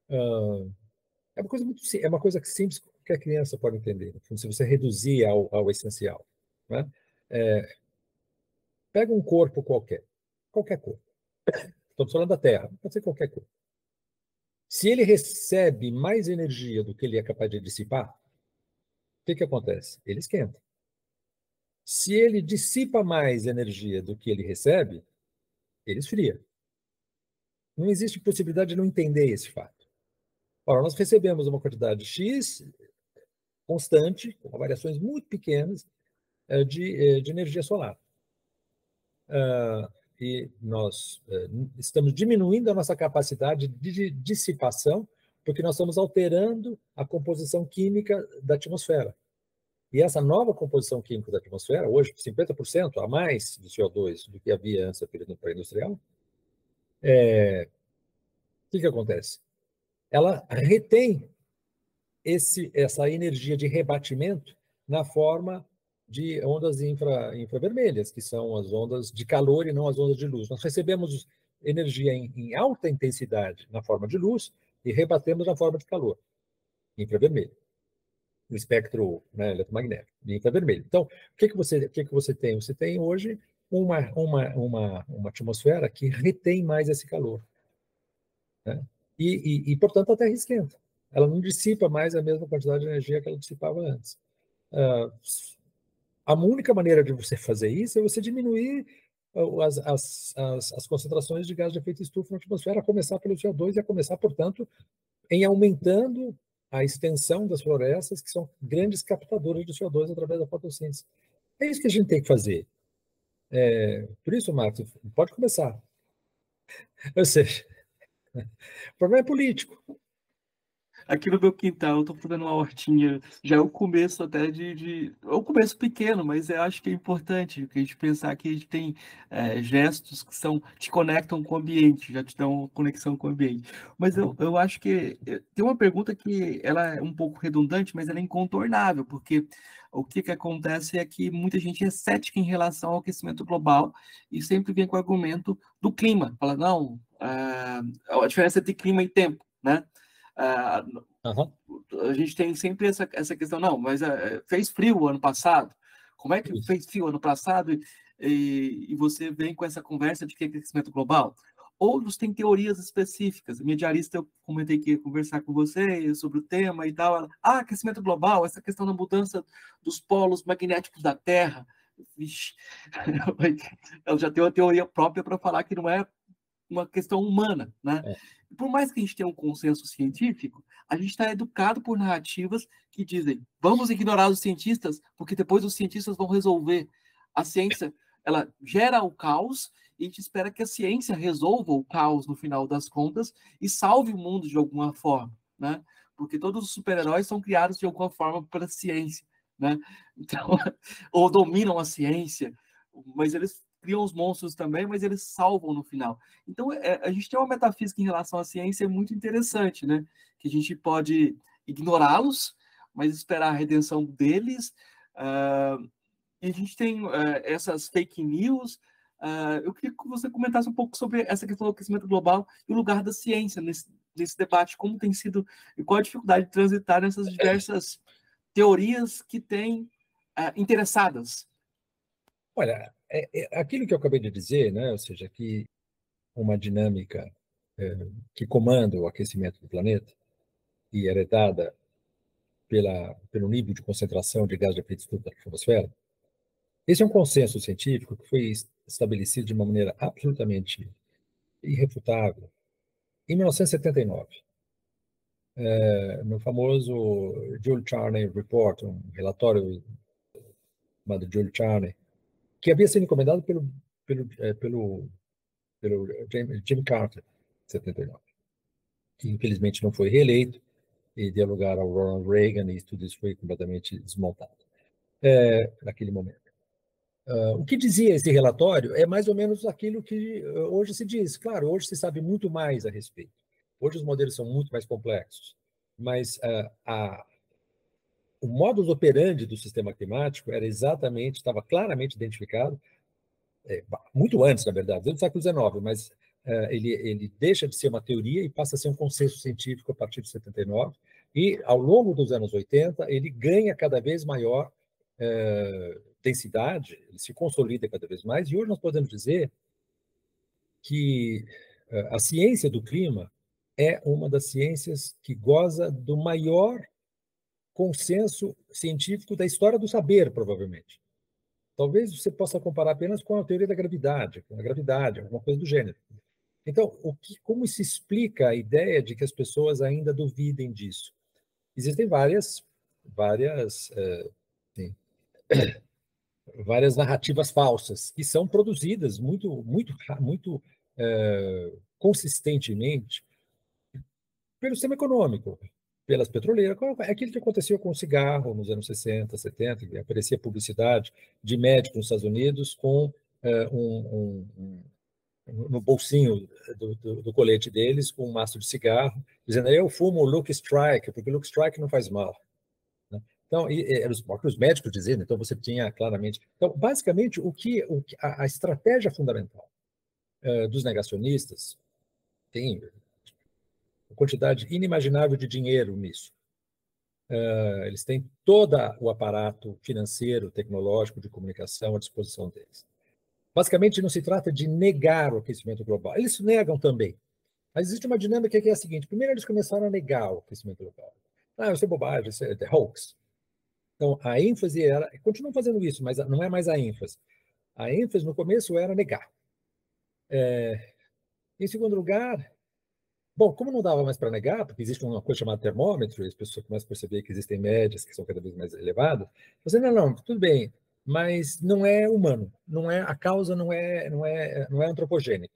É uma coisa muito é uma coisa simples que qualquer criança pode entender. Se você reduzir ao, ao essencial, né? pega um corpo qualquer, qualquer corpo. Estamos falando da Terra, pode ser qualquer corpo. Se ele recebe mais energia do que ele é capaz de dissipar, o que, que acontece? Ele esquenta. Se ele dissipa mais energia do que ele recebe, ele esfria. Não existe possibilidade de não entender esse fato. Ora, nós recebemos uma quantidade X constante, com variações muito pequenas, eh, de, eh, de energia solar. Uh, e nós uh, estamos diminuindo a nossa capacidade de dissipação, porque nós estamos alterando a composição química da atmosfera. E essa nova composição química da atmosfera, hoje 50% a mais de CO2 do que havia antes da período pré-industrial, é... o que, que acontece? Ela retém esse, essa energia de rebatimento na forma de ondas infra, infravermelhas, que são as ondas de calor e não as ondas de luz. Nós recebemos energia em, em alta intensidade na forma de luz e rebatemos na forma de calor, infravermelho no espectro né, eletromagnético, infravermelho. Então, o que, que, você, o que, que você tem? Você tem hoje uma, uma, uma, uma atmosfera que retém mais esse calor. Né? E, e, e, portanto, a Terra esquenta. Ela não dissipa mais a mesma quantidade de energia que ela dissipava antes. Uh, a única maneira de você fazer isso é você diminuir as, as, as, as, concentrações de gás de efeito estufa na atmosfera, a começar pelo CO2 e a começar, portanto, em aumentando a extensão das florestas, que são grandes captadoras de CO2 através da fotossíntese. É isso que a gente tem que fazer. É, por isso, Marcos, pode começar. Ou seja, o problema é político aqui no meu quintal, eu tô fazendo uma hortinha, já é o começo até de, de é um começo pequeno, mas eu acho que é importante a gente pensar que a gente tem é, gestos que são, te conectam com o ambiente, já te dão conexão com o ambiente. Mas eu, eu acho que eh, tem uma pergunta que ela é um pouco redundante, mas ela é incontornável, porque o que, que acontece é que muita gente é cética em relação ao aquecimento global e sempre vem com o argumento do clima. Fala, não, a, a diferença entre clima e tempo, né? Uhum. A gente tem sempre essa, essa questão, não, mas uh, fez frio ano passado. Como é que Isso. fez frio ano passado e, e, e, você vem com essa conversa de que é aquecimento global? Outros têm teorias específicas. A minha diarista, eu comentei que ia conversar com você sobre o tema e tal. Ela, ah, aquecimento global, essa questão da mudança dos polos magnéticos da Terra. Vixe, ela já tem uma teoria própria para falar que não é uma questão humana, né? É por mais que a gente tenha um consenso científico, a gente está educado por narrativas que dizem vamos ignorar os cientistas, porque depois os cientistas vão resolver. A ciência, ela gera o caos e a gente espera que a ciência resolva o caos no final das contas e salve o mundo de alguma forma, né? Porque todos os super-heróis são criados de alguma forma pela ciência, né? Então, ou dominam a ciência, mas eles criam os monstros também, mas eles salvam no final. Então, é, a gente tem uma metafísica em relação à ciência muito interessante, né? Que a gente pode ignorá-los, mas esperar a redenção deles. Uh, e a gente tem uh, essas fake news. Uh, eu queria que você comentasse um pouco sobre essa questão do aquecimento global e o lugar da ciência nesse, nesse debate, como tem sido e qual a dificuldade de transitar nessas diversas teorias que têm interessadas. Olha, é, é, aquilo que eu acabei de dizer, né, ou seja, que uma dinâmica é, que comanda o aquecimento do planeta e heredada pela, pelo nível de concentração de gás de efeito estufa da atmosfera, esse é um consenso científico que foi estabelecido de uma maneira absolutamente irrefutável em 1979, é, no famoso Jules Charney Report, um relatório chamado Jules Charney, que havia sido encomendado pelo, pelo, é, pelo, pelo Jimmy Carter, em 79, que infelizmente não foi reeleito e deu lugar ao Ronald Reagan e tudo isso foi completamente desmontado é, naquele momento. Uh, o que dizia esse relatório é mais ou menos aquilo que uh, hoje se diz. Claro, hoje se sabe muito mais a respeito. Hoje os modelos são muito mais complexos, mas uh, a, o modus operandi do sistema climático era exatamente, estava claramente identificado, é, muito antes, na verdade, desde o século XIX, mas é, ele, ele deixa de ser uma teoria e passa a ser um consenso científico a partir de 79, e ao longo dos anos 80 ele ganha cada vez maior é, densidade, ele se consolida cada vez mais, e hoje nós podemos dizer que é, a ciência do clima é uma das ciências que goza do maior consenso científico da história do saber, provavelmente. Talvez você possa comparar apenas com a teoria da gravidade, com a gravidade, alguma coisa do gênero. Então, o que, como se explica a ideia de que as pessoas ainda duvidem disso? Existem várias, várias, é, várias narrativas falsas que são produzidas muito, muito, muito é, consistentemente pelo sistema econômico, pelas petroleiras. É aquilo que aconteceu com o cigarro nos anos 60, 70, que aparecia publicidade de médico nos Estados Unidos com é, um, um, um, no bolsinho do, do, do, colete deles com um maço de cigarro, dizendo eu fumo Luke Strike, porque Luke Strike não faz mal. Né? Então, eram os próprios médicos dizendo, então você tinha claramente. Então, basicamente, o que, o a, a estratégia fundamental uh, dos negacionistas tem uma quantidade inimaginável de dinheiro nisso. Uh, eles têm todo o aparato financeiro, tecnológico, de comunicação à disposição deles. Basicamente, não se trata de negar o aquecimento global. Eles negam também. Mas existe uma dinâmica que é a seguinte: primeiro, eles começaram a negar o aquecimento global. Ah, isso é bobagem, isso é hoax. Então, a ênfase era. Continuam fazendo isso, mas não é mais a ênfase. A ênfase no começo era negar. É, em segundo lugar, bom, como não dava mais para negar, porque existe uma coisa chamada termômetro, e as pessoas começam a perceber que existem médias que são cada vez mais elevadas, você não, não, tudo bem, mas não é humano, não é a causa não é não é não é antropogênica,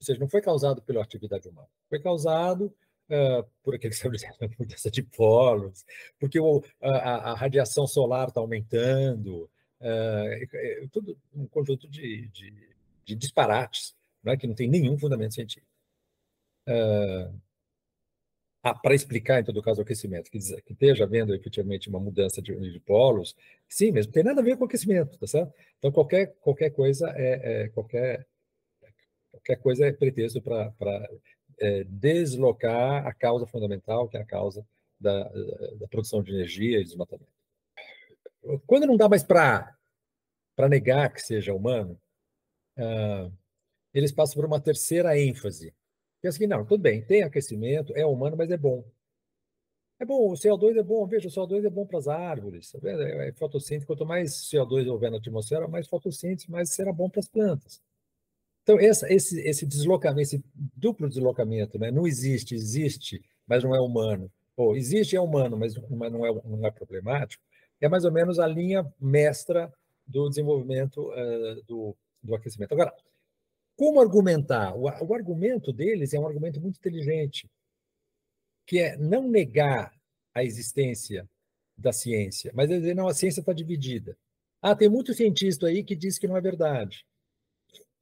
ou seja, não foi causado pela atividade humana, foi causado uh, por aquele que mudança de polos, porque o, a, a, radiação solar está aumentando, uh, tudo um conjunto de, de, de disparates, né, que não tem nenhum fundamento científico. Uh, ah, para explicar, em todo caso, o aquecimento, que, que esteja havendo efetivamente uma mudança de, de, polos, sim, mesmo tem nada a ver com aquecimento, tá certo? Então, qualquer, qualquer coisa é, é qualquer, qualquer coisa é pretexto para é, deslocar a causa fundamental, que é a causa da, da produção de energia e desmatamento. Quando não dá mais para negar que seja humano, ah, eles passam por uma terceira ênfase. Pensa que não, tudo bem, tem aquecimento, é humano, mas é bom. É bom, o CO2 é bom, veja, o CO2 é bom para as árvores, tá é, é fotossíntese, quanto mais CO2 houver na atmosfera, mais fotossíntese, mais será bom para as plantas. Então, essa, esse, esse deslocamento, esse duplo deslocamento, né? não existe, existe, mas não é humano. Ou existe, é humano, mas, mas não, é, não é problemático. É mais ou menos a linha mestra do desenvolvimento uh, do, do aquecimento. Agora, como argumentar? O, o argumento deles é um argumento muito inteligente, que é não negar a existência da ciência, mas dizer, não, a ciência está dividida. Ah, tem muito cientista aí que diz que não é verdade.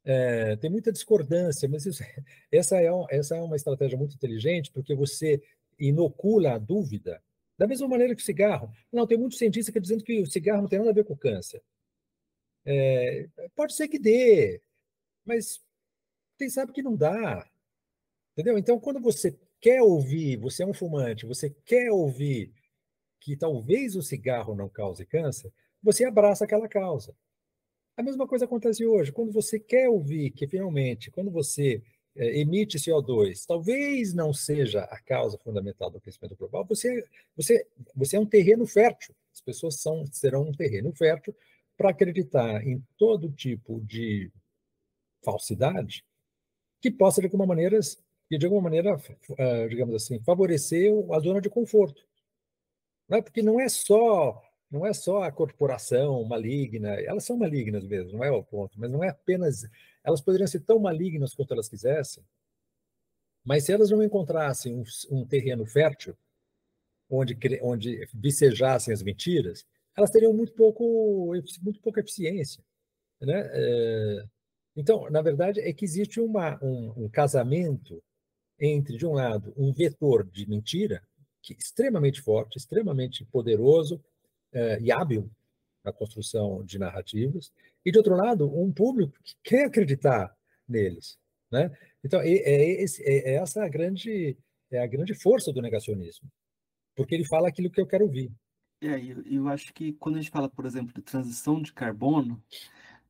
É, tem muita discordância, mas isso, essa, é um, essa é uma estratégia muito inteligente, porque você inocula a dúvida, da mesma maneira que o cigarro. Não, tem muitos cientistas que dizendo que o cigarro não tem nada a ver com câncer. É, pode ser que dê, mas quem sabe que não dá. Entendeu? Então, quando você quer ouvir, você é um fumante, você quer ouvir que talvez o cigarro não cause câncer, você abraça aquela causa. A mesma coisa acontece hoje. Quando você quer ouvir que finalmente, quando você é, emite CO2, talvez não seja a causa fundamental do aquecimento global, você, você, você é um terreno fértil. As pessoas são, serão um terreno fértil para acreditar em todo tipo de falsidade que possa, de alguma maneira, de alguma maneira, eh, digamos assim, favorecer a zona de conforto. Não é? Porque não é só não é só a corporação maligna, elas são malignas mesmo, não é o ponto, mas não é apenas. Elas poderiam ser tão malignas quanto elas quisessem, mas se elas não encontrassem um, um terreno fértil, onde, onde vicejassem as mentiras, elas teriam muito pouco, muito pouca eficiência. Né? É, então, na verdade, é que existe uma, um, um casamento entre, de um lado, um vetor de mentira, que é extremamente forte, extremamente poderoso, é, e hábil na construção de narrativas, e, de outro lado, um público que quer acreditar neles. Né? Então, é, é, é, essa a grande, é a grande força do negacionismo, porque ele fala aquilo que eu quero ouvir. É, eu, eu acho que quando a gente fala, por exemplo, de transição de carbono,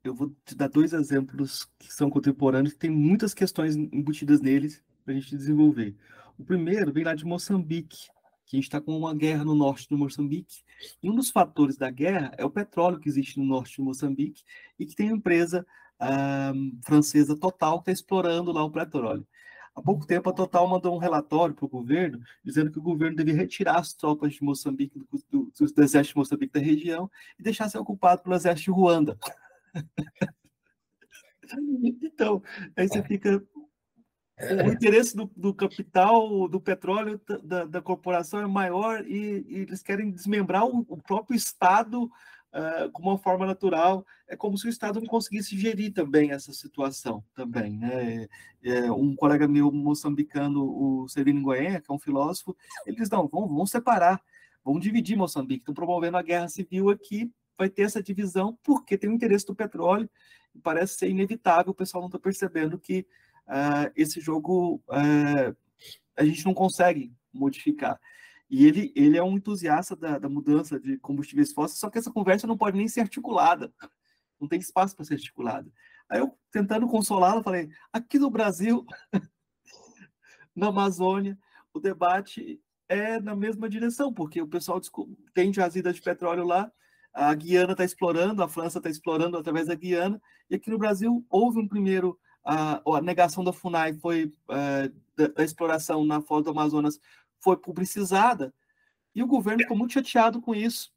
eu vou te dar dois exemplos que são contemporâneos, que tem muitas questões embutidas neles para a gente desenvolver. O primeiro vem lá de Moçambique, que a gente está com uma guerra no norte do Moçambique, e um dos fatores da guerra é o petróleo que existe no norte de Moçambique e que tem uma empresa uh, francesa Total que está explorando lá o petróleo. Há pouco tempo, a Total mandou um relatório para o governo dizendo que o governo devia retirar as tropas de Moçambique, do, do, do exército de Moçambique da região, e deixar ser ocupado pelo exército de Ruanda. Então, aí você fica o interesse do, do, capital, do petróleo da, da corporação é maior e, e, eles querem desmembrar o, o próprio Estado uh, como uma forma natural. É como se o Estado não conseguisse gerir também essa situação também. Né? É, um colega meu moçambicano, o Severino Goiânia, que é um filósofo, ele diz, não, vamos, vamos separar, vamos dividir Moçambique. Estão promovendo a guerra civil aqui, vai ter essa divisão porque tem o interesse do petróleo parece ser inevitável, o pessoal não está percebendo que uh, esse jogo uh, a gente não consegue modificar. E ele, ele é um entusiasta da, da mudança de combustíveis fósseis, só que essa conversa não pode nem ser articulada. Não tem espaço para ser articulada. Aí eu, tentando consolá-la, falei: aqui no Brasil, na Amazônia, o debate é na mesma direção, porque o pessoal tem jazidas de petróleo lá, a Guiana está explorando, a França está explorando através da Guiana, e aqui no Brasil houve um primeiro, a, a negação da FUNAI foi, é, da, da, exploração na Foz do Amazonas foi publicizada, e o governo ficou muito chateado com isso,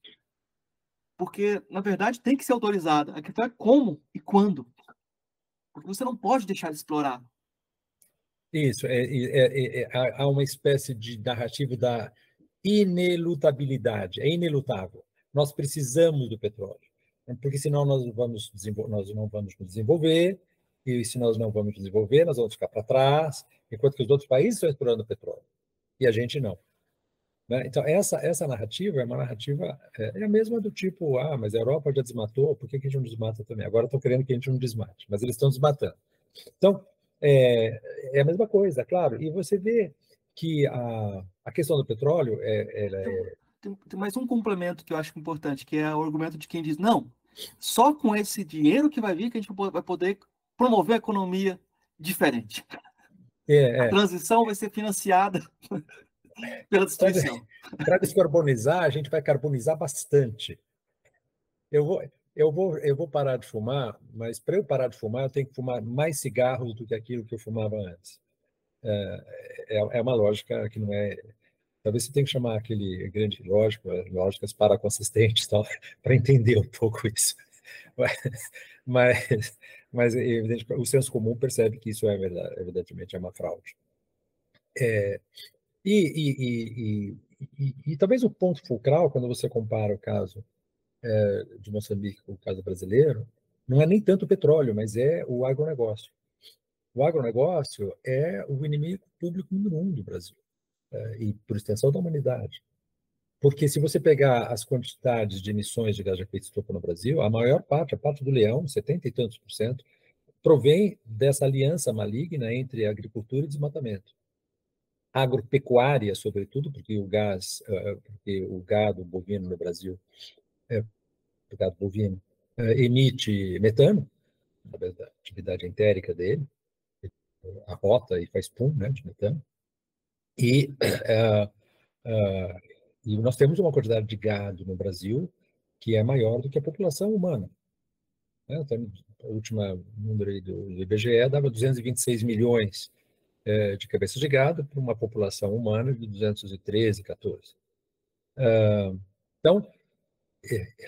porque, na verdade, tem que ser autorizada. A questão é como e quando. Porque você não pode deixar de explorar. Isso, é, é, é, há uma espécie de narrativa da inelutabilidade, é inelutável. Nós precisamos do petróleo, porque senão nós, vamos nós não vamos nos desenvolver, e se nós não vamos desenvolver, nós vamos ficar para trás, enquanto que os outros países estão explorando petróleo, e a gente não. Né? Então, essa, essa narrativa é uma narrativa, é, é, a mesma do tipo, ah, mas a Europa já desmatou, por que, que a gente não desmata também? Agora estão querendo que a gente não desmate, mas eles estão desmatando. Então, é, é a mesma coisa, claro, e você vê que a, a questão do petróleo é, é... Tem, tem, mais um complemento que eu acho importante, que é o argumento de quem diz, não, só com esse dinheiro que vai vir que a gente vai poder promover a economia diferente. É, a é. transição vai ser financiada pela destruição. Para descarbonizar, a gente vai carbonizar bastante. Eu vou, eu vou, eu vou parar de fumar, mas para eu parar de fumar, eu tenho que fumar mais cigarros do que aquilo que eu fumava antes. É, é, é uma lógica que não é. Talvez você tenha que chamar aquele grande lógico, lógicas paraconsistentes, para entender um pouco isso. Mas, mas evidente, o senso comum percebe que isso é verdade, evidentemente é uma fraude. É, e, e, e, e, talvez o ponto fulcral, quando você compara o caso é, de Moçambique com o caso brasileiro, não é nem tanto o petróleo, mas é o agronegócio. O agronegócio é o inimigo público número um do Brasil, e por extensão da humanidade. Porque se você pegar as quantidades de emissões de gás de efeito estufa no Brasil, a maior parte, a parte do leão, 70 e tantos por cento, provém dessa aliança maligna entre agricultura e desmatamento. Agropecuária, sobretudo, porque o gás, porque o gado bovino no Brasil, é, o gado bovino, emite metano, da atividade entérica dele, a rota e faz pum, né, de metano. E, uh, uh, e nós temos uma quantidade de gado no Brasil que é maior do que a população humana. Né? Então, a última número do, IBGE dava 226 milhões é, de cabeças de gado para uma população humana de 213, 14. Uh, então,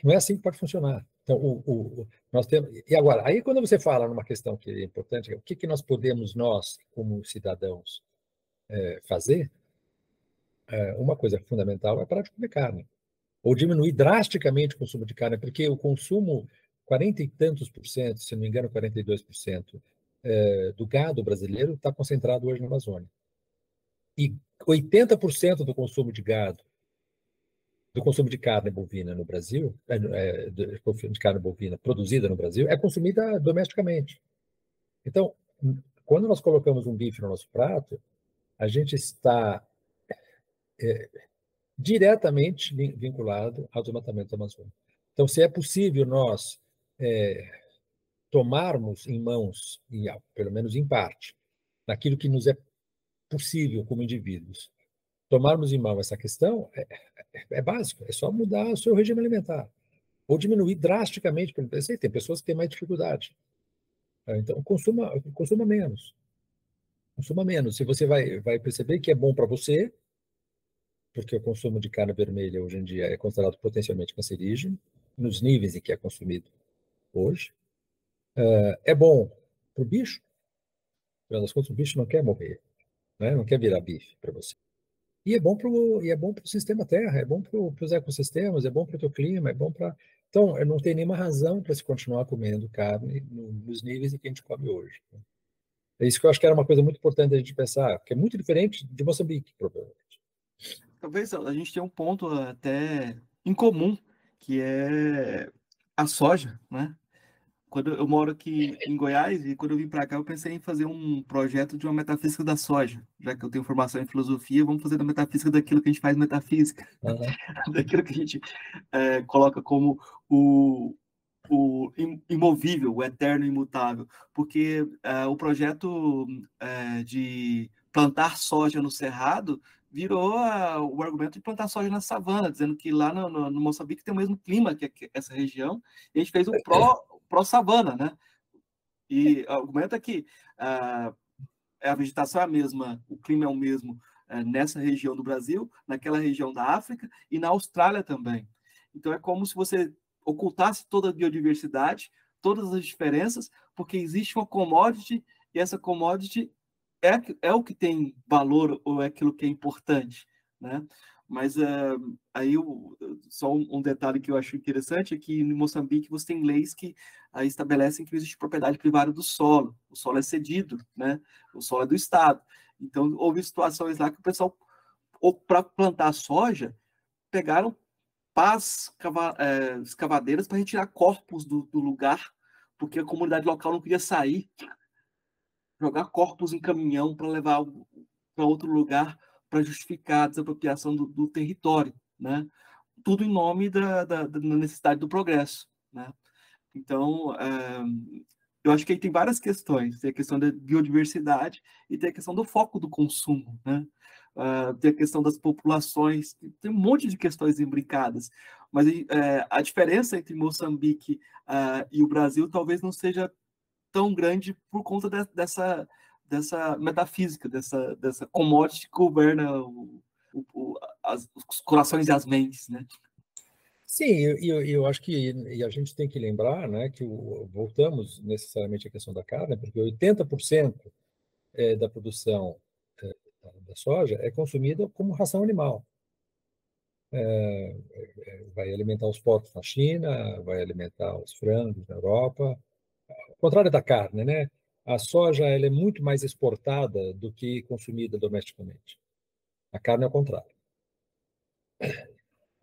não é assim que pode funcionar. Então, o, o, nós temos. E agora, aí quando você fala numa questão que é importante, o que, que nós podemos, nós, como cidadãos, é, fazer? É, uma coisa fundamental é parar de comer carne. Ou diminuir drasticamente o consumo de carne, porque o consumo, 40 e tantos por cento, se não me engano, 42 por cento, é, do gado brasileiro está concentrado hoje na Amazônia. E 80% do consumo de gado do consumo de carne bovina no Brasil, de carne bovina produzida no Brasil, é consumida domesticamente. Então, quando nós colocamos um bife no nosso prato, a gente está é, diretamente vinculado ao desmatamento da Amazônia. Então, se é possível nós é, tomarmos em mãos, e, pelo menos em parte, naquilo que nos é possível como indivíduos, tomarmos em mão essa questão, é, é, é básico, é só mudar o seu regime alimentar. Ou diminuir drasticamente, porque tem pessoas que têm mais dificuldade. Tá? Então, consuma, consuma menos. Consuma menos. Se você vai, vai perceber que é bom para você, porque o consumo de carne vermelha hoje em dia é considerado potencialmente cancerígeno, nos níveis em que é consumido hoje. Uh, é bom para o bicho, das contas, o bicho não quer morrer, né? não quer virar bife para você. E é bom para o é bom sistema Terra, é bom para os ecossistemas, é bom para o clima, é bom para. Então, não tem nenhuma razão para se continuar comendo carne nos níveis em que a gente come hoje. Né? É isso que eu acho que era uma coisa muito importante a gente pensar, que é muito diferente de Moçambique, provavelmente. Talvez a gente tenha um ponto até em comum, que é a soja, né? quando eu moro aqui em Goiás e quando eu vim para cá eu pensei em fazer um projeto de uma metafísica da soja, já que eu tenho formação em filosofia, vamos fazer da metafísica daquilo que a gente faz metafísica, uhum. daquilo que a gente é, coloca como o, o imovível, o eterno imutável, porque é, o projeto é, de plantar soja no cerrado virou a, o argumento de plantar soja na savana, dizendo que lá no, no, no Moçambique tem o mesmo clima que, que, essa região, e a gente fez o pró-savana, pró né? E o argumento é que a, vegetação é a mesma, o clima é o mesmo é, nessa região do Brasil, naquela região da África e na Austrália também. Então é como se você ocultasse toda a biodiversidade, todas as diferenças, porque existe uma commodity e essa commodity é, é o que tem valor ou é aquilo que é importante, né? Mas uh, aí eu, só um, detalhe que eu acho interessante é que em Moçambique você tem leis que uh, estabelecem que existe propriedade privada do solo. O solo é cedido, né? O solo é do Estado. Então houve situações lá que o pessoal, para plantar soja, pegaram pás cava, é, escavadeiras para retirar corpos do, do lugar, porque a comunidade local não queria sair jogar corpos em caminhão para levar para outro lugar para justificar a desapropriação do, do, território, né? Tudo em nome da, da, da necessidade do progresso, né? Então, é, eu acho que aí tem várias questões. Tem a questão da biodiversidade e tem a questão do foco do consumo, né? Uh, tem a questão das populações, tem um monte de questões imbricadas. Mas é, a diferença entre Moçambique uh, e o Brasil talvez não seja tão grande por conta de, dessa, dessa metafísica, dessa, dessa commodity que governa o, o, as, os corações e as mentes, né? Sim, eu, eu, acho que e a gente tem que lembrar, né, que o, voltamos necessariamente à questão da carne, porque 80% é, da produção da soja é consumida como ração animal. É, é, vai alimentar os porcos na China, vai alimentar os frangos na Europa, contrário da carne, né? A soja ela é muito mais exportada do que consumida domesticamente. A carne é o contrário.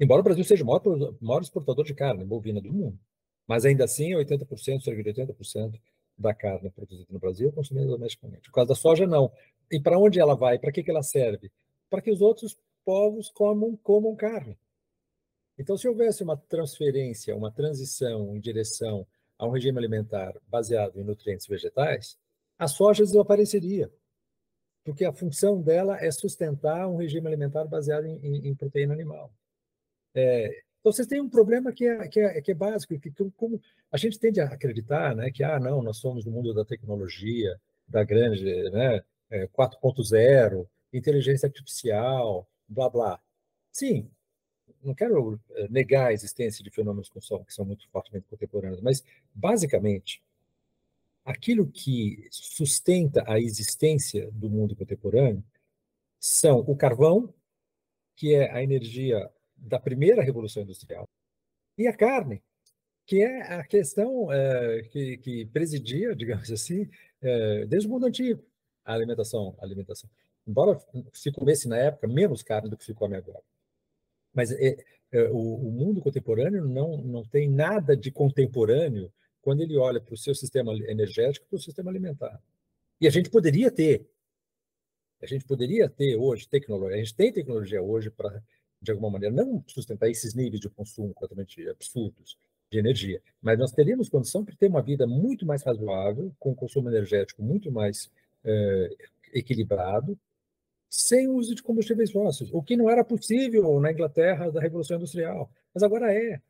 Embora o Brasil seja o maior, maior exportador de carne bovina do mundo, mas ainda assim 80%, cerca de 80% da carne produzida no Brasil consumida domesticamente. No caso da soja, não. E para onde ela vai? Para que, que ela serve? Para que os outros povos comam, comam carne. Então, se houvesse uma transferência, uma transição em direção a um regime alimentar baseado em nutrientes vegetais, a soja desapareceria, porque a função dela é sustentar um regime alimentar baseado em, em, em proteína animal. É, então, vocês têm um problema que é, que é, que é básico, que, que como a gente tende a acreditar né, que, ah, não, nós somos no mundo da tecnologia, da grande né, 4.0, é, inteligência artificial, blá, blá. Sim, não quero eh, negar a existência de fenômenos que são, que são muito fortemente contemporâneos, mas, basicamente, aquilo que sustenta a existência do mundo contemporâneo são o carvão, que é a energia da primeira revolução industrial, e a carne, que é a questão é, que, que, presidia, digamos assim, é, desde o mundo antigo, a alimentação, a alimentação. Embora se comesse na época menos carne do que se come agora. Mas é, o, o, mundo contemporâneo não, não tem nada de contemporâneo quando ele olha para o seu sistema energético para o sistema alimentar. E a gente poderia ter, a gente poderia ter hoje tecnologia, a gente tem tecnologia hoje para, de alguma maneira, não sustentar esses níveis de consumo completamente absurdos de energia, mas nós teríamos condição de ter uma vida muito mais razoável, com consumo energético muito mais é, equilibrado, sem uso de combustíveis fósseis, o que não era possível na Inglaterra da Revolução Industrial, mas agora é.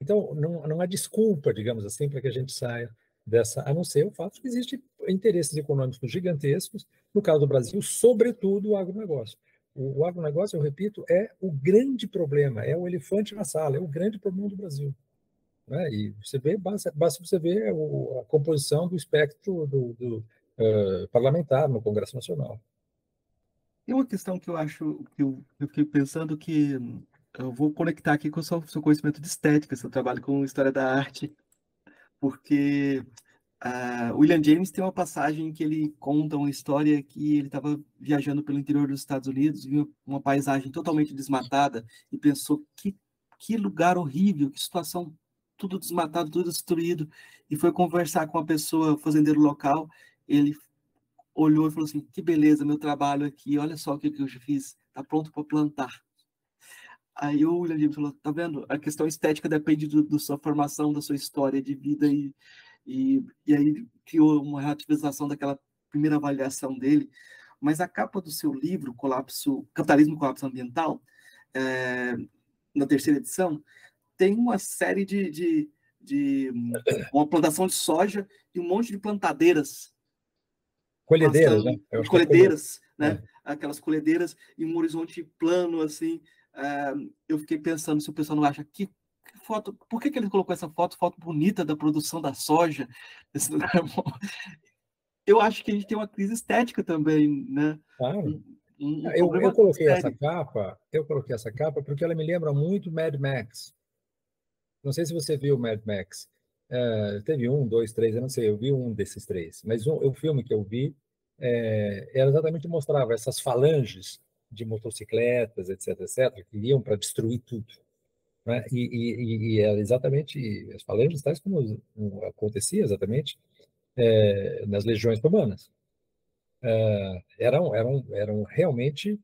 Então, não, não há desculpa, digamos assim, para que a gente saia dessa, a não ser o fato que existem interesses econômicos gigantescos, no caso do Brasil, sobretudo o agronegócio. O, agronegócio, eu repito, é o grande problema, é o elefante na sala, é o grande problema do Brasil. Né? E você vê, basta, basta você ver o, a composição do espectro do, do uh, parlamentar no Congresso Nacional. Tem uma questão que eu acho, que eu, eu fiquei pensando que eu vou conectar aqui com o seu, seu conhecimento de estética, seu trabalho com história da arte, porque uh, William James tem uma passagem que ele conta uma história que ele estava viajando pelo interior dos Estados Unidos, viu uma paisagem totalmente desmatada e pensou que, que lugar horrível, que situação tudo desmatado, tudo destruído, e foi conversar com uma pessoa, fazendeiro local, ele olhou e falou assim: que beleza, meu trabalho aqui, olha só o que, eu já fiz, está pronto para plantar. Aí o William James falou: tá vendo? A questão estética depende do, da sua formação, da sua história de vida, e, e, e aí criou uma relativização daquela primeira avaliação dele. mas a capa do seu livro, Colapso, Capitalismo e Colapso Ambiental, é, na terceira edição, tem uma série de, de, de, uma plantação de soja e um monte de plantadeiras. Colhedeiras, né? É colhedeiras, é né? É. Aquelas colhedeiras e um horizonte plano, assim. Uh, eu fiquei pensando se o pessoal não acha que, que foto. Por que, que ele colocou essa foto? Foto bonita da produção da soja. eu acho que a gente tem uma crise estética também, né? Claro. Um, um eu, eu, coloquei sério. essa capa, eu coloquei essa capa porque ela me lembra muito Mad Max. Não sei se você viu Mad Max. Uh, teve um, dois, três, eu não sei, eu vi um desses três. Mas um, o filme que eu vi é, era exatamente mostrava essas falanges de motocicletas, etc, etc, que iam para destruir tudo. Né? E, e, e, era exatamente as falanges tais como acontecia exatamente é, nas legiões romanas. É, eram, eram, eram realmente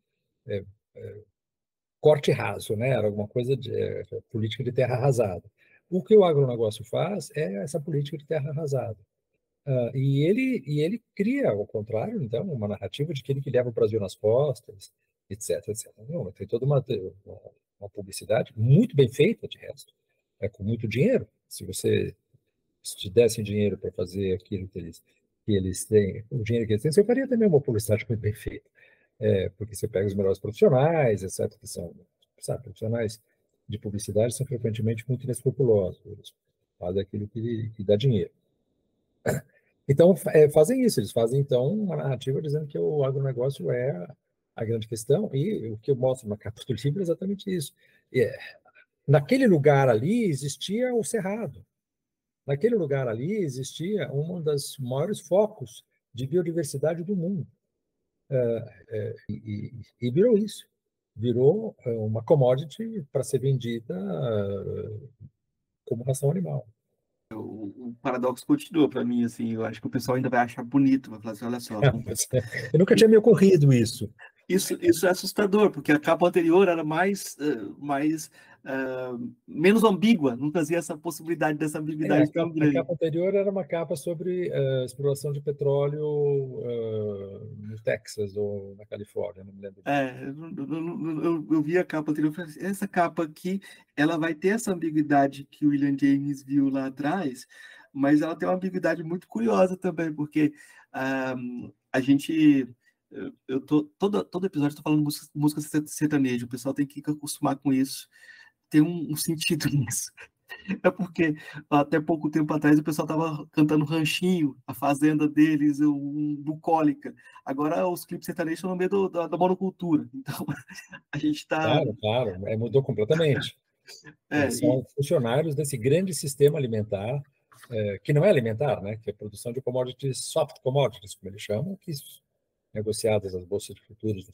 é, é, corte raso, né? era alguma coisa de é, política de terra arrasada. O que o agronegócio faz é essa política de terra arrasada. Uh, e, ele, e ele cria, ao contrário, então, uma narrativa de que ele que leva o Brasil nas costas, etc, etc. Não, tem toda uma, uma, uma publicidade muito bem feita, de resto, é, com muito dinheiro. Se você se te dessem dinheiro para fazer aquilo que eles, que eles têm, o dinheiro que eles têm, você faria também uma publicidade muito bem feita. É, porque você pega os melhores profissionais, etc., que são, sabe, profissionais de publicidade são frequentemente muito inescrupulosos, eles fazem aquilo que, que dá dinheiro. Então, é, fazem isso, eles fazem, então, uma narrativa dizendo que o agronegócio é a grande questão, e o que eu mostro na capa do livro é exatamente isso. É, naquele lugar ali existia o Cerrado, Naquele lugar ali existia um dos maiores focos de biodiversidade do mundo. É, é, e, e, virou isso. Virou é, uma commodity para ser vendida como ração animal. O, o paradoxo continua para mim, assim, eu acho que o pessoal ainda vai achar bonito, vai falar assim, olha só. eu nunca tinha me ocorrido isso. Isso, isso é assustador, porque a capa anterior era mais, uh, mais uh, menos ambígua, não trazia essa possibilidade dessa ambiguidade é, tão grande. A capa anterior era uma capa sobre uh, exploração de petróleo no Texas ou na Califórnia, não me lembro. É, eu, eu, eu, vi a capa anterior assim, essa capa aqui, ela vai ter essa ambiguidade que o William James viu lá atrás, mas ela tem uma ambiguidade muito curiosa também, porque a gente eu tô todo, todo episódio estou falando música, música sertaneja, o pessoal tem que acostumar com isso. Tem um, um sentido nisso. É porque até pouco tempo atrás o pessoal estava cantando ranchinho, a fazenda deles, um bucólica. Agora os clipes sertanejos estão no meio do, da, da, monocultura. Então a gente está. Claro, claro, é, mudou completamente. É, são e... funcionários desse grande sistema alimentar, é, que não é alimentar, né? Que é produção de commodities, soft commodities, como eles chamam, que negociadas nas bolsas de futuros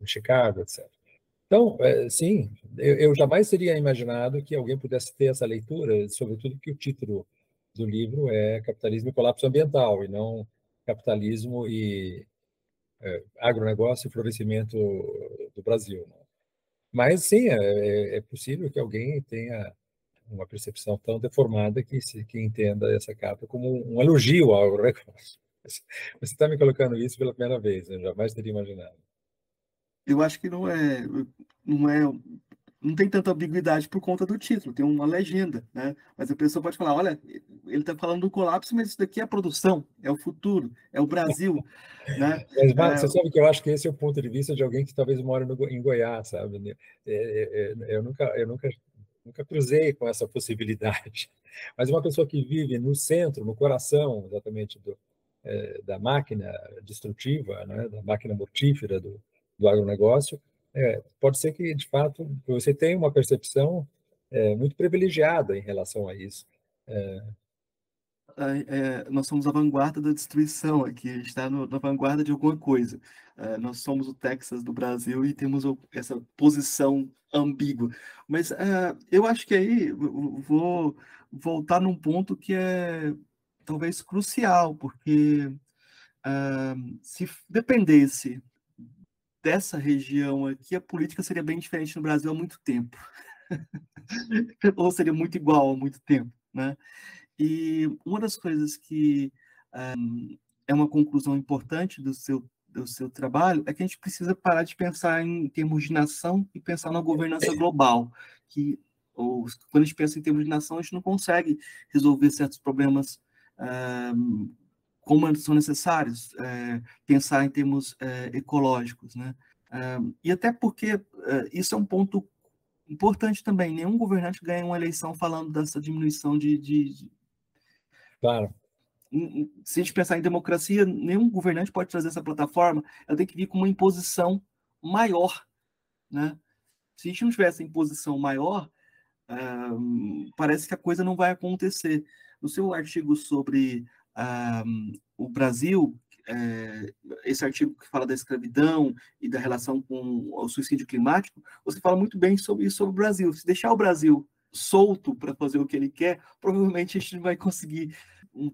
em Chicago, etc. Então, é, sim, eu, eu, jamais teria imaginado que alguém pudesse ter essa leitura, sobretudo que o título do livro é Capitalismo e Colapso Ambiental, e não Capitalismo e é, Agronegócio e Florescimento do Brasil. Né? Mas, sim, é, é, é, possível que alguém tenha uma percepção tão deformada que, se, que entenda essa capa como um elogio ao agronegócio. Você está me colocando isso pela primeira vez, eu jamais teria imaginado. Eu acho que não é, não é, não tem tanta ambiguidade por conta do título, tem uma legenda, né? Mas a pessoa pode falar, olha, ele está falando do colapso, mas isso daqui é a produção, é o futuro, é o Brasil, né? Mas, Marcos, é... você sabe que eu acho que esse é o ponto de vista de alguém que talvez mora no, em Goiás, sabe? Eu nunca, eu nunca, nunca cruzei com essa possibilidade. Mas uma pessoa que vive no centro, no coração, exatamente do é, da máquina destrutiva, né, da máquina mortífera do, do agronegócio, é, pode ser que, de fato, você tenha uma percepção é, muito privilegiada em relação a isso. É, é, nós somos a vanguarda da destruição aqui, a gente está na vanguarda de alguma coisa. É, nós somos o Texas do Brasil e temos essa posição ambígua. Mas eu acho que aí vou voltar num ponto que é talvez crucial, porque uh, se dependesse dessa região aqui, a política seria bem diferente no Brasil há muito tempo. Ou seria muito igual há muito tempo, né? E uma das coisas que um, é uma conclusão importante do seu do seu trabalho é que a gente precisa parar de pensar em termos de nação e pensar na governança global, que ou, quando a gente pensa em termos de nação, a gente não consegue resolver certos problemas ah, como são necessários, é, pensar em termos é, ecológicos, né? Ah, e até porque é, isso é um ponto importante também. Nenhum governante ganha uma eleição falando dessa diminuição de, de, de... Claro se a gente pensar em democracia, nenhum governante pode trazer essa plataforma, ela tem que vir com uma imposição maior. Né? Se a gente não tiver essa imposição maior, uh, parece que a coisa não vai acontecer. No seu artigo sobre uh, o Brasil, é, esse artigo que fala da escravidão e da relação com o suicídio climático, você fala muito bem sobre isso sobre o Brasil. Se deixar o Brasil solto para fazer o que ele quer, provavelmente a gente vai conseguir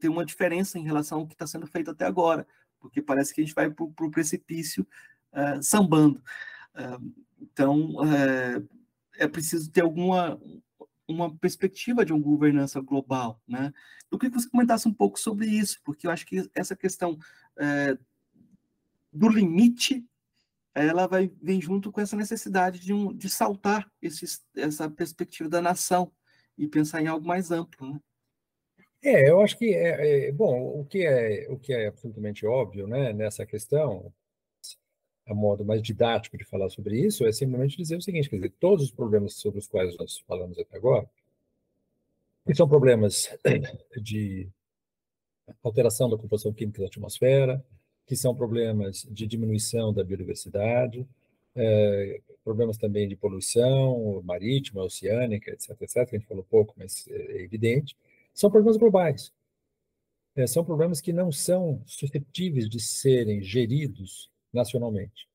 ter uma diferença em relação ao que está sendo feito até agora, porque parece que a gente vai para o precipício uh, sambando. Uh, então, uh, é preciso ter alguma uma perspectiva de uma governança global, né? Eu queria que você comentasse um pouco sobre isso, porque eu acho que essa questão do limite ela vai vem junto com essa necessidade de, um, de saltar essa perspectiva da nação e pensar em algo mais amplo, né? É, eu acho que é, é, bom, o que é o que é absolutamente óbvio, né, nessa questão, a modo mais didático de falar sobre isso é simplesmente dizer o seguinte, quer dizer, todos os problemas sobre os quais nós falamos até agora, que são problemas de alteração da composição química da atmosfera, que são problemas de diminuição da biodiversidade, é, problemas também de poluição marítima, oceânica, etc, etc, que a gente falou pouco, mas é evidente, são problemas globais. É, são problemas que não são suscetíveis de serem geridos nacionalmente.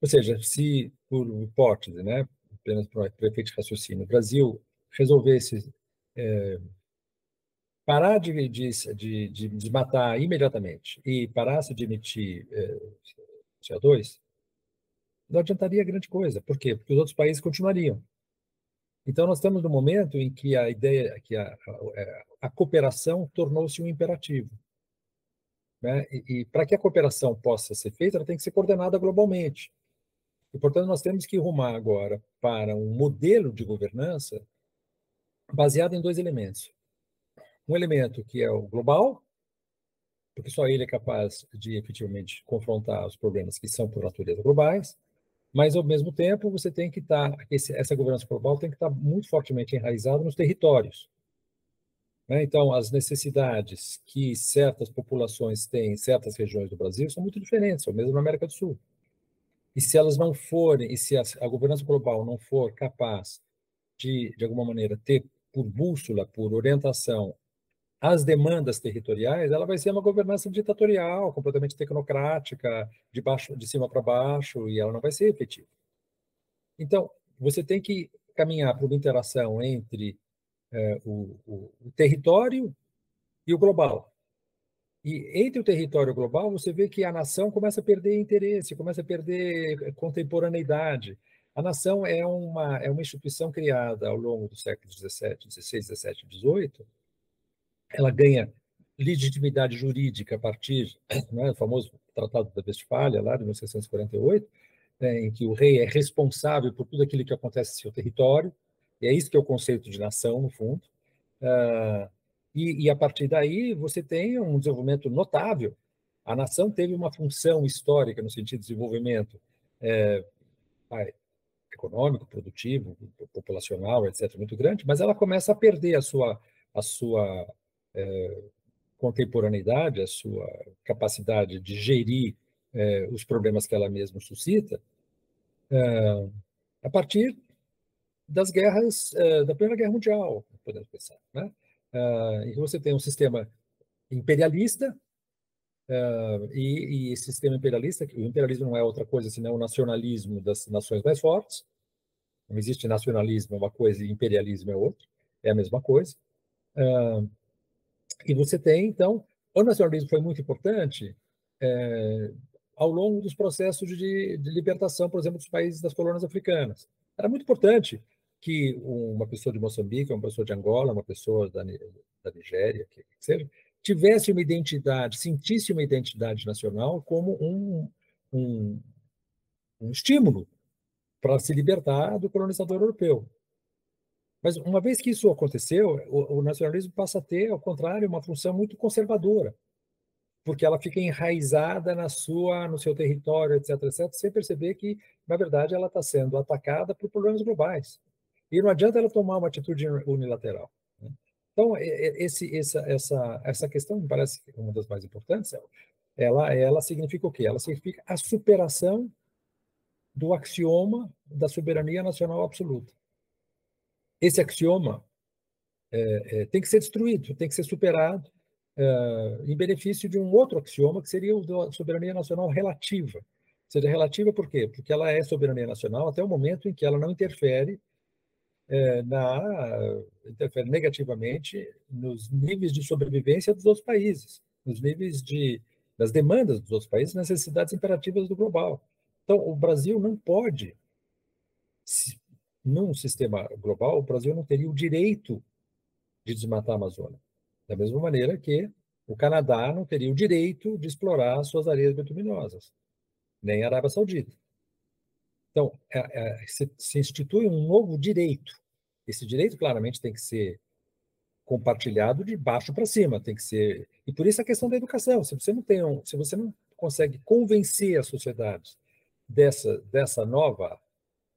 Ou seja, se, por hipótese, né, apenas para efeito de raciocínio, o Brasil resolvesse é, parar de, de, de, de, matar imediatamente e parasse de emitir é, CO2, não adiantaria grande coisa. Por quê? Porque os outros países continuariam. Então, nós estamos no momento em que a ideia, que a, a, é, a cooperação tornou-se um imperativo. Né? E, e para que a cooperação possa ser feita, ela tem que ser coordenada globalmente. E, portanto, nós temos que rumar agora para um modelo de governança baseado em dois elementos. Um elemento que é o global, porque só ele é capaz de efetivamente confrontar os problemas que são por natureza globais, mas ao mesmo tempo você tem que estar, tá, essa governança global tem que estar tá muito fortemente enraizada nos territórios. Né? Então, as necessidades que certas populações têm em certas regiões do Brasil são muito diferentes, ou mesmo na América do Sul. E se elas não forem, e se a, a governança global não for capaz de, de alguma maneira, ter por bússola, por orientação, as demandas territoriais, ela vai ser uma governança ditatorial, completamente tecnocrática, de, baixo, de cima para baixo, e ela não vai ser efetiva. Então, você tem que caminhar para uma interação entre é, o, o, território e o global. E entre o território global, você vê que a nação começa a perder interesse, começa a perder contemporaneidade. A nação é uma, é uma instituição criada ao longo do século XVII, XVI, XVII XVIII, ela ganha legitimidade jurídica a partir né, do famoso Tratado da Westfália, lá de 1648, né, em que o rei é responsável por tudo aquilo que acontece em seu território, é isso que é o conceito de nação, no fundo. Uh, e, e, a partir daí você tem um desenvolvimento notável. A nação teve uma função histórica no sentido de desenvolvimento é, econômico, produtivo, populacional, etc., muito grande, mas ela começa a perder a sua, a sua é, contemporaneidade, a sua capacidade de gerir é, os problemas que ela mesma suscita, é, a partir das guerras, é, da Primeira Guerra Mundial, podemos pensar. Né? E você tem um sistema imperialista, é, e, e sistema imperialista, o imperialismo não é outra coisa senão o nacionalismo das nações mais fortes, não existe nacionalismo é uma coisa e imperialismo é outra, é a mesma coisa. E você tem, então, o nacionalismo foi muito importante é, ao longo dos processos de, de, libertação, por exemplo, dos países das colônias africanas. Era muito importante que uma pessoa de Moçambique, uma pessoa de Angola, uma pessoa da, da Nigéria, que, que seja, tivesse uma identidade, sentisse uma identidade nacional como um, um, um estímulo para se libertar do colonizador europeu. Mas uma vez que isso aconteceu, o, o, nacionalismo passa a ter, ao contrário, uma função muito conservadora, porque ela fica enraizada na sua, no seu território, etc, etc, sem perceber que, na verdade, ela está sendo atacada por problemas globais. E não adianta ela tomar uma atitude unilateral. Né? Então, esse, essa, essa, essa questão me parece uma das mais importantes. Ela, ela significa o quê? Ela significa a superação do axioma da soberania nacional absoluta. Esse axioma é, é, tem que ser destruído, tem que ser superado é, em benefício de um outro axioma, que seria o da soberania nacional relativa. Seja relativa por quê? Porque ela é soberania nacional até o momento em que ela não interfere é, na interfere negativamente nos níveis de sobrevivência dos outros países, nos níveis de das demandas dos outros países, necessidades imperativas do global. Então, o Brasil não pode, num sistema global, o Brasil não teria o direito de desmatar a Amazônia. Da mesma maneira que o Canadá não teria o direito de explorar suas areias bituminosas, nem a Arábia Saudita. Então, é, é, se, se institui um novo direito. Esse direito, claramente, tem que ser compartilhado de baixo para cima, tem que ser. E por isso a questão da educação. Se você não tem, um, se você não consegue convencer as sociedades dessa, dessa nova,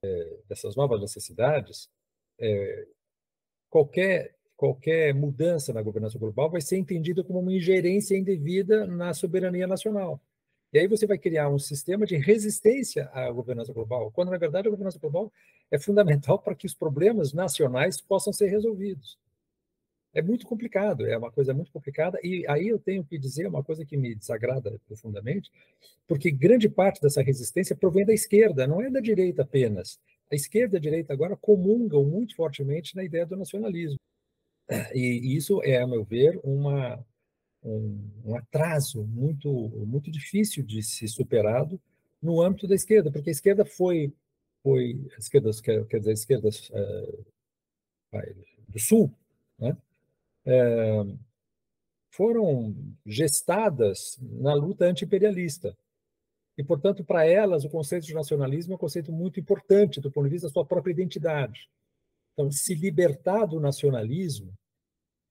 é, dessas novas necessidades, é, qualquer, qualquer mudança na governança global vai ser entendida como uma ingerência indevida na soberania nacional. E aí você vai criar um sistema de resistência à governança global, quando na verdade a governança global é fundamental para que os problemas nacionais possam ser resolvidos. É muito complicado, é uma coisa muito complicada, e aí eu tenho que dizer uma coisa que me desagrada profundamente, porque grande parte dessa resistência provém da esquerda, não é da direita apenas. A esquerda e a direita agora comungam muito fortemente na ideia do nacionalismo. E isso é, a meu ver, uma, um, um atraso muito, muito difícil de ser superado no âmbito da esquerda, porque a esquerda foi, foi a esquerda, quer dizer, esquerda é, do Sul, né? é, foram gestadas na luta anti-imperialista. E, portanto, para elas, o conceito de nacionalismo é um conceito muito importante do ponto de vista da sua própria identidade. Então, se libertar do nacionalismo.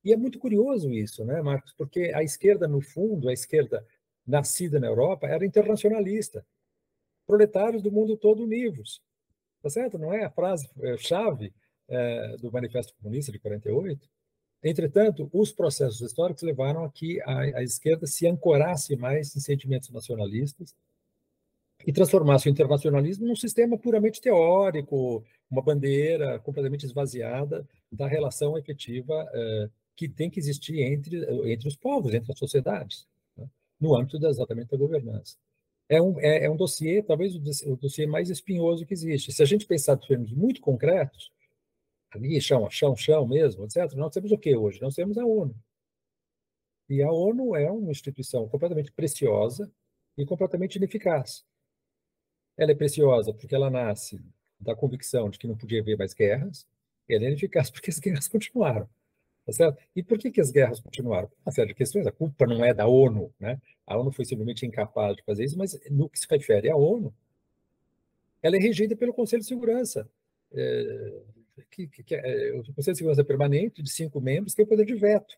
E é muito curioso isso, né, Marcos? Porque a esquerda, no fundo, a esquerda nascida na Europa, era internacionalista. Proletários do mundo todo univos. Tá certo? Não é a frase é, chave é, do Manifesto Comunista de 48? Entretanto, os processos históricos levaram a que a, a esquerda se ancorasse mais em sentimentos nacionalistas e transformasse o internacionalismo num sistema puramente teórico, uma bandeira completamente esvaziada da relação efetiva eh, que tem que existir entre, entre os povos, entre as sociedades, né? no âmbito exatamente da governança. É um, é, é um dossiê, talvez o, o dossiê mais espinhoso que existe. Se a gente pensar em termos muito concretos, ali, chão, chão, chão mesmo, etc. Nós temos o que hoje? Nós temos a ONU. E a ONU é uma instituição completamente preciosa e completamente ineficaz. Ela é preciosa porque ela nasce da convicção de que não podia haver mais guerras, e ela é ineficaz porque as guerras continuaram. Tá certo? E por que, que as guerras continuaram? Uma série de questões. A culpa não é da ONU, né? A ONU foi simplesmente incapaz de fazer isso, mas no que se refere à ONU, ela é regida pelo Conselho de Segurança. É, que, que, que é, o Conselho de Segurança Permanente, de cinco membros, tem o poder de veto.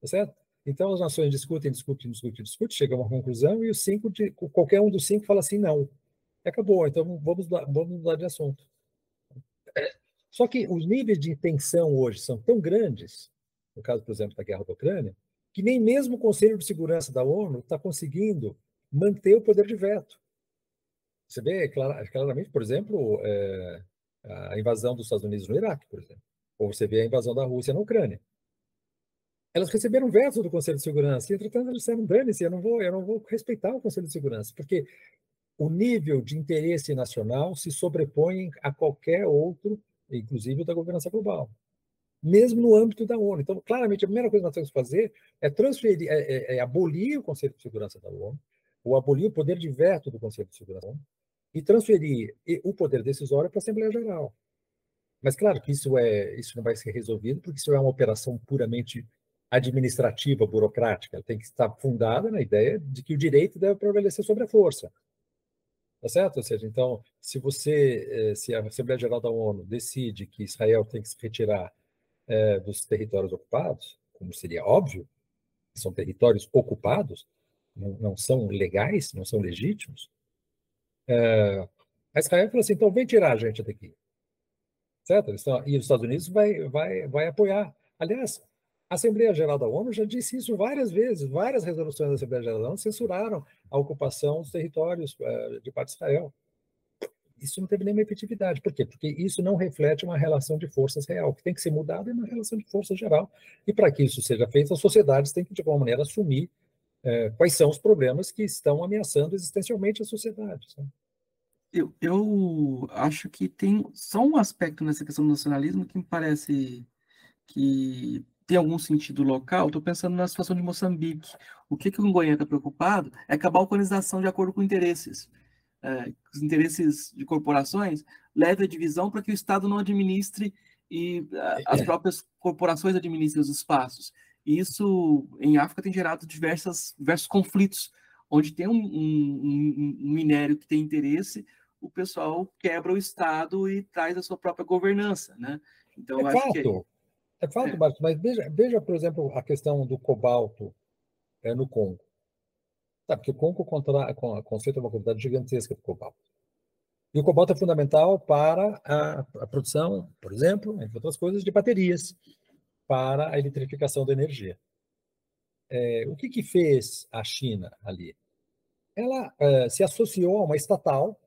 Tá certo? Então, as nações discutem, discutem, discutem, discutem, chegam a uma conclusão e os cinco, de, qualquer um dos cinco fala assim, não. Acabou, então vamos, vamos mudar de assunto. Só que os níveis de tensão hoje são tão grandes, no caso, por exemplo, da guerra da Ucrânia, que nem mesmo o Conselho de Segurança da ONU está conseguindo manter o poder de veto. Você vê claramente, por exemplo, é, a invasão dos Estados Unidos no Iraque, por exemplo. Ou você vê a invasão da Rússia na Ucrânia. Elas receberam veto do Conselho de Segurança, e entretanto eles disseram, dane-se, eu, não vou, eu não vou respeitar o Conselho de Segurança, porque o nível de interesse nacional se sobrepõe a qualquer outro, inclusive da governança global, mesmo no âmbito da ONU. Então, claramente, a primeira coisa que nós temos que fazer é transferir, é, é, é abolir o Conselho de Segurança da ONU, ou abolir o poder de veto do Conselho de Segurança da ONU, e transferir o poder decisório para a Assembleia Geral. Mas claro que isso é isso não vai ser resolvido porque isso é uma operação puramente administrativa, burocrática, ela tem que estar fundada na ideia de que o direito deve prevalecer sobre a força. Tá certo? Ou seja, então, se você, eh, se a Assembleia Geral da ONU decide que Israel tem que se retirar é, dos territórios ocupados, como seria óbvio, são territórios ocupados, não, não são legais, não são legítimos, é, a Israel falou assim, então vem tirar a gente daqui. Certo? E os Estados Unidos vai, vai, vai apoiar. Aliás, a Assembleia Geral da ONU já disse isso várias vezes, várias resoluções da Assembleia Geral da ONU censuraram a ocupação dos territórios uh, de parte de Israel. Isso não teve nenhuma efetividade. Por quê? Porque isso não reflete uma relação de forças real. O que tem que ser mudado é uma relação de forças geral. E para que isso seja feito, as sociedades têm que, de alguma maneira, assumir uh, quais são os problemas que estão ameaçando existencialmente as sociedades. Né? Eu, eu acho que tem só um aspecto nessa questão do nacionalismo que me parece que tem algum sentido local. Estou pensando na situação de Moçambique. O que, que o Ngoyen está preocupado é com a balcanização de acordo com interesses. É, os interesses de corporações levem a divisão para que o Estado não administre e as é. próprias corporações administrem os espaços. E isso, em África, tem gerado diversas, diversos conflitos, onde tem um, um, um minério que tem interesse, o pessoal quebra o Estado e traz a sua própria governança, né? Então, é fato, que... é fato, é. Marcos, mas veja, veja, por exemplo, a questão do cobalto é, no Congo. Sabe, porque o Congo contra, conceito uma quantidade gigantesca de cobalto. E o cobalto é fundamental para a, a, produção, por exemplo, entre outras coisas, de baterias para a eletrificação da energia. É, o que, que fez a China ali? Ela é, se associou a uma estatal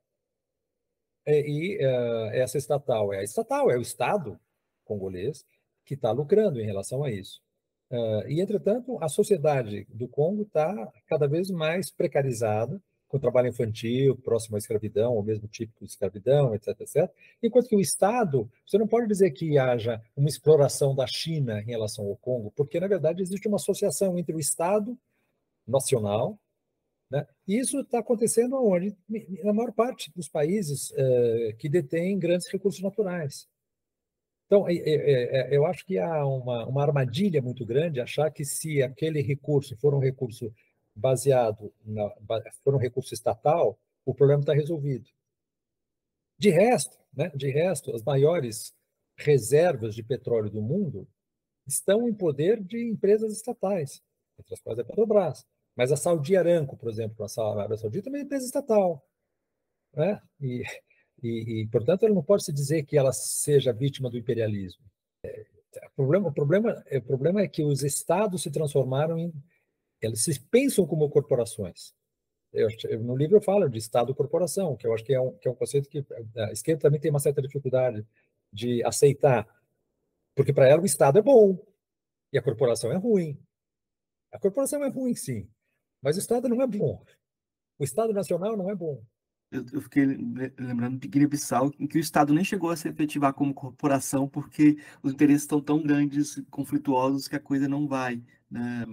é, e uh, essa estatal é a estatal, é o Estado congolês que está lucrando em relação a isso. Uh, e, entretanto, a sociedade do Congo está cada vez mais precarizada, com trabalho infantil, próximo à escravidão, ou mesmo típico de escravidão, etc, etc. Enquanto que o Estado, você não pode dizer que haja uma exploração da China em relação ao Congo, porque, na verdade, existe uma associação entre o Estado nacional né? E isso está acontecendo onde? Na maior parte dos países uh, que detêm grandes recursos naturais. Então, é, é, é, eu acho que há uma, uma armadilha muito grande achar que se aquele recurso for um recurso baseado, na, for um recurso estatal, o problema está resolvido. De resto, né, de resto, as maiores reservas de petróleo do mundo estão em poder de empresas estatais, entre as quais a Petrobras. Mas a Saudi Aramco, por exemplo, a Arábia Saudita, é empresa estatal. Né? E, e, e, portanto, ela não pode se dizer que ela seja vítima do imperialismo. É, o, problema, o, problema, o problema é que os estados se transformaram em. Eles se pensam como corporações. Eu, no livro eu falo de Estado-corporação, que eu acho que é, um, que é um conceito que a esquerda também tem uma certa dificuldade de aceitar, porque para ela o Estado é bom e a corporação é ruim. A corporação é ruim, sim, mas o Estado não é bom. O Estado Nacional não é bom. Eu, eu fiquei lembrando de Guiné-Bissau, em que o Estado nem chegou a se efetivar como corporação, porque os interesses estão tão grandes, conflituosos, que a coisa não vai. Né?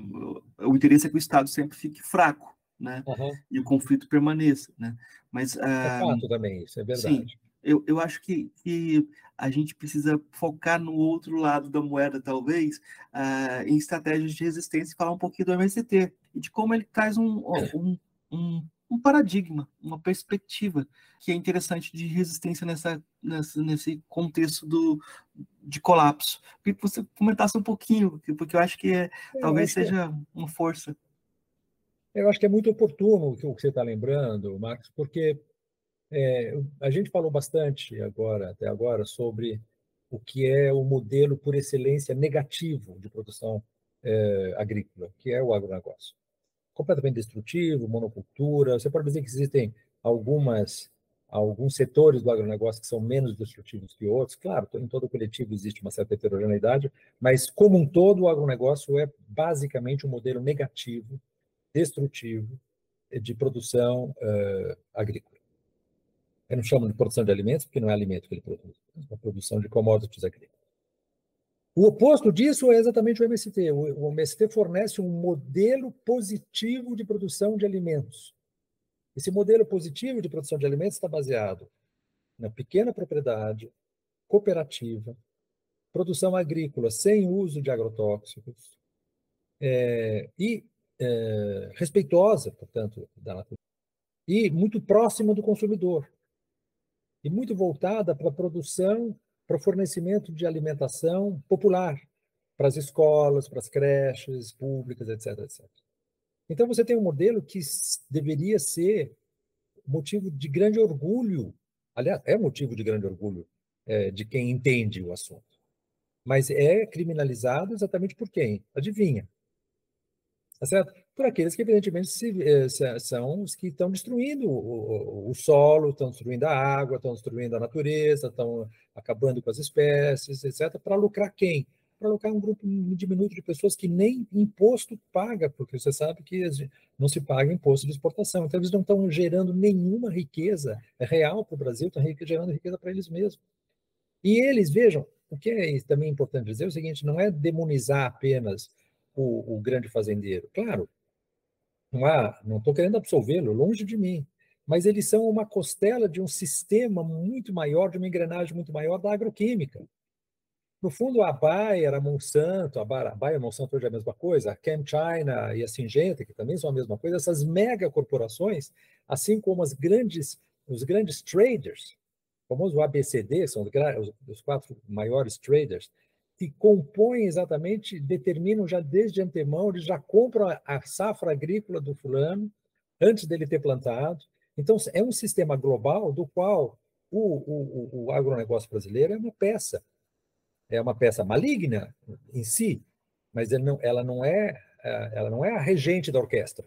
O interesse é que o Estado sempre fique fraco, né? Uhum. E o conflito permaneça, né? Mas, é ah, fato também, isso é verdade. Sim, eu, eu acho que, que a gente precisa focar no outro lado da moeda, talvez, uh, em estratégias de resistência e falar um pouquinho do MST e de como ele traz um, um, um, um paradigma, uma perspectiva que é interessante de resistência nessa, nessa, nesse contexto do, de colapso. Queria que você comentasse um pouquinho, porque eu acho que é, talvez é seja que... uma força. Eu acho que é muito oportuno o que você está lembrando, Marcos, porque é, a gente falou bastante agora, até agora, sobre o que é o modelo por excelência negativo de produção é, agrícola, que é o agronegócio. Completamente destrutivo, monocultura. Você pode dizer que existem algumas alguns setores do agronegócio que são menos destrutivos que outros. Claro, em todo coletivo existe uma certa heterogeneidade, mas como um todo o agronegócio é basicamente um modelo negativo, destrutivo de produção uh, agrícola. Eu não chamo de produção de alimentos, porque não é alimento que ele produz, é uma produção de commodities agrícolas. O oposto disso é exatamente o MST. O MST fornece um modelo positivo de produção de alimentos. Esse modelo positivo de produção de alimentos está baseado na pequena propriedade, cooperativa, produção agrícola sem uso de agrotóxicos, é, e é, respeitosa, portanto, da natureza, e muito próxima do consumidor, e muito voltada para a produção, para o fornecimento de alimentação popular, para as escolas, para as creches públicas, etc, etc. Então, você tem um modelo que deveria ser motivo de grande orgulho, aliás, é motivo de grande orgulho é, de quem entende o assunto. Mas é criminalizado exatamente por quem? Adivinha. Tá certo? Por aqueles que, evidentemente, se, eh, se, são os que estão destruindo o, o, solo, estão destruindo a água, estão destruindo a natureza, estão acabando com as espécies, etc., para lucrar quem? Para lucrar um grupo diminuto de pessoas que nem imposto paga, porque você sabe que não se paga imposto de exportação. Então, eles não estão gerando nenhuma riqueza real para o Brasil, estão gerando riqueza para eles mesmos. E eles, vejam, o que é também importante dizer é o seguinte: não é demonizar apenas o, o grande fazendeiro. Claro, há, não estou querendo absolvê-lo, longe de mim, mas eles são uma costela de um sistema muito maior, de uma engrenagem muito maior da agroquímica. No fundo, a Bayer, a Monsanto, a Bayer a Monsanto hoje é a mesma coisa, a ChemChina e a Syngenta, que também são a mesma coisa, essas megacorporações, assim como as grandes, os grandes traders, o famoso ABCD, são os quatro maiores traders, que compõem exatamente, determinam já desde antemão, eles já compram a, safra agrícola do fulano antes dele ter plantado. Então, é um sistema global do qual o, o, o agronegócio brasileiro é uma peça. É uma peça maligna em si, mas ela não, ela não, é, ela não é a regente da orquestra.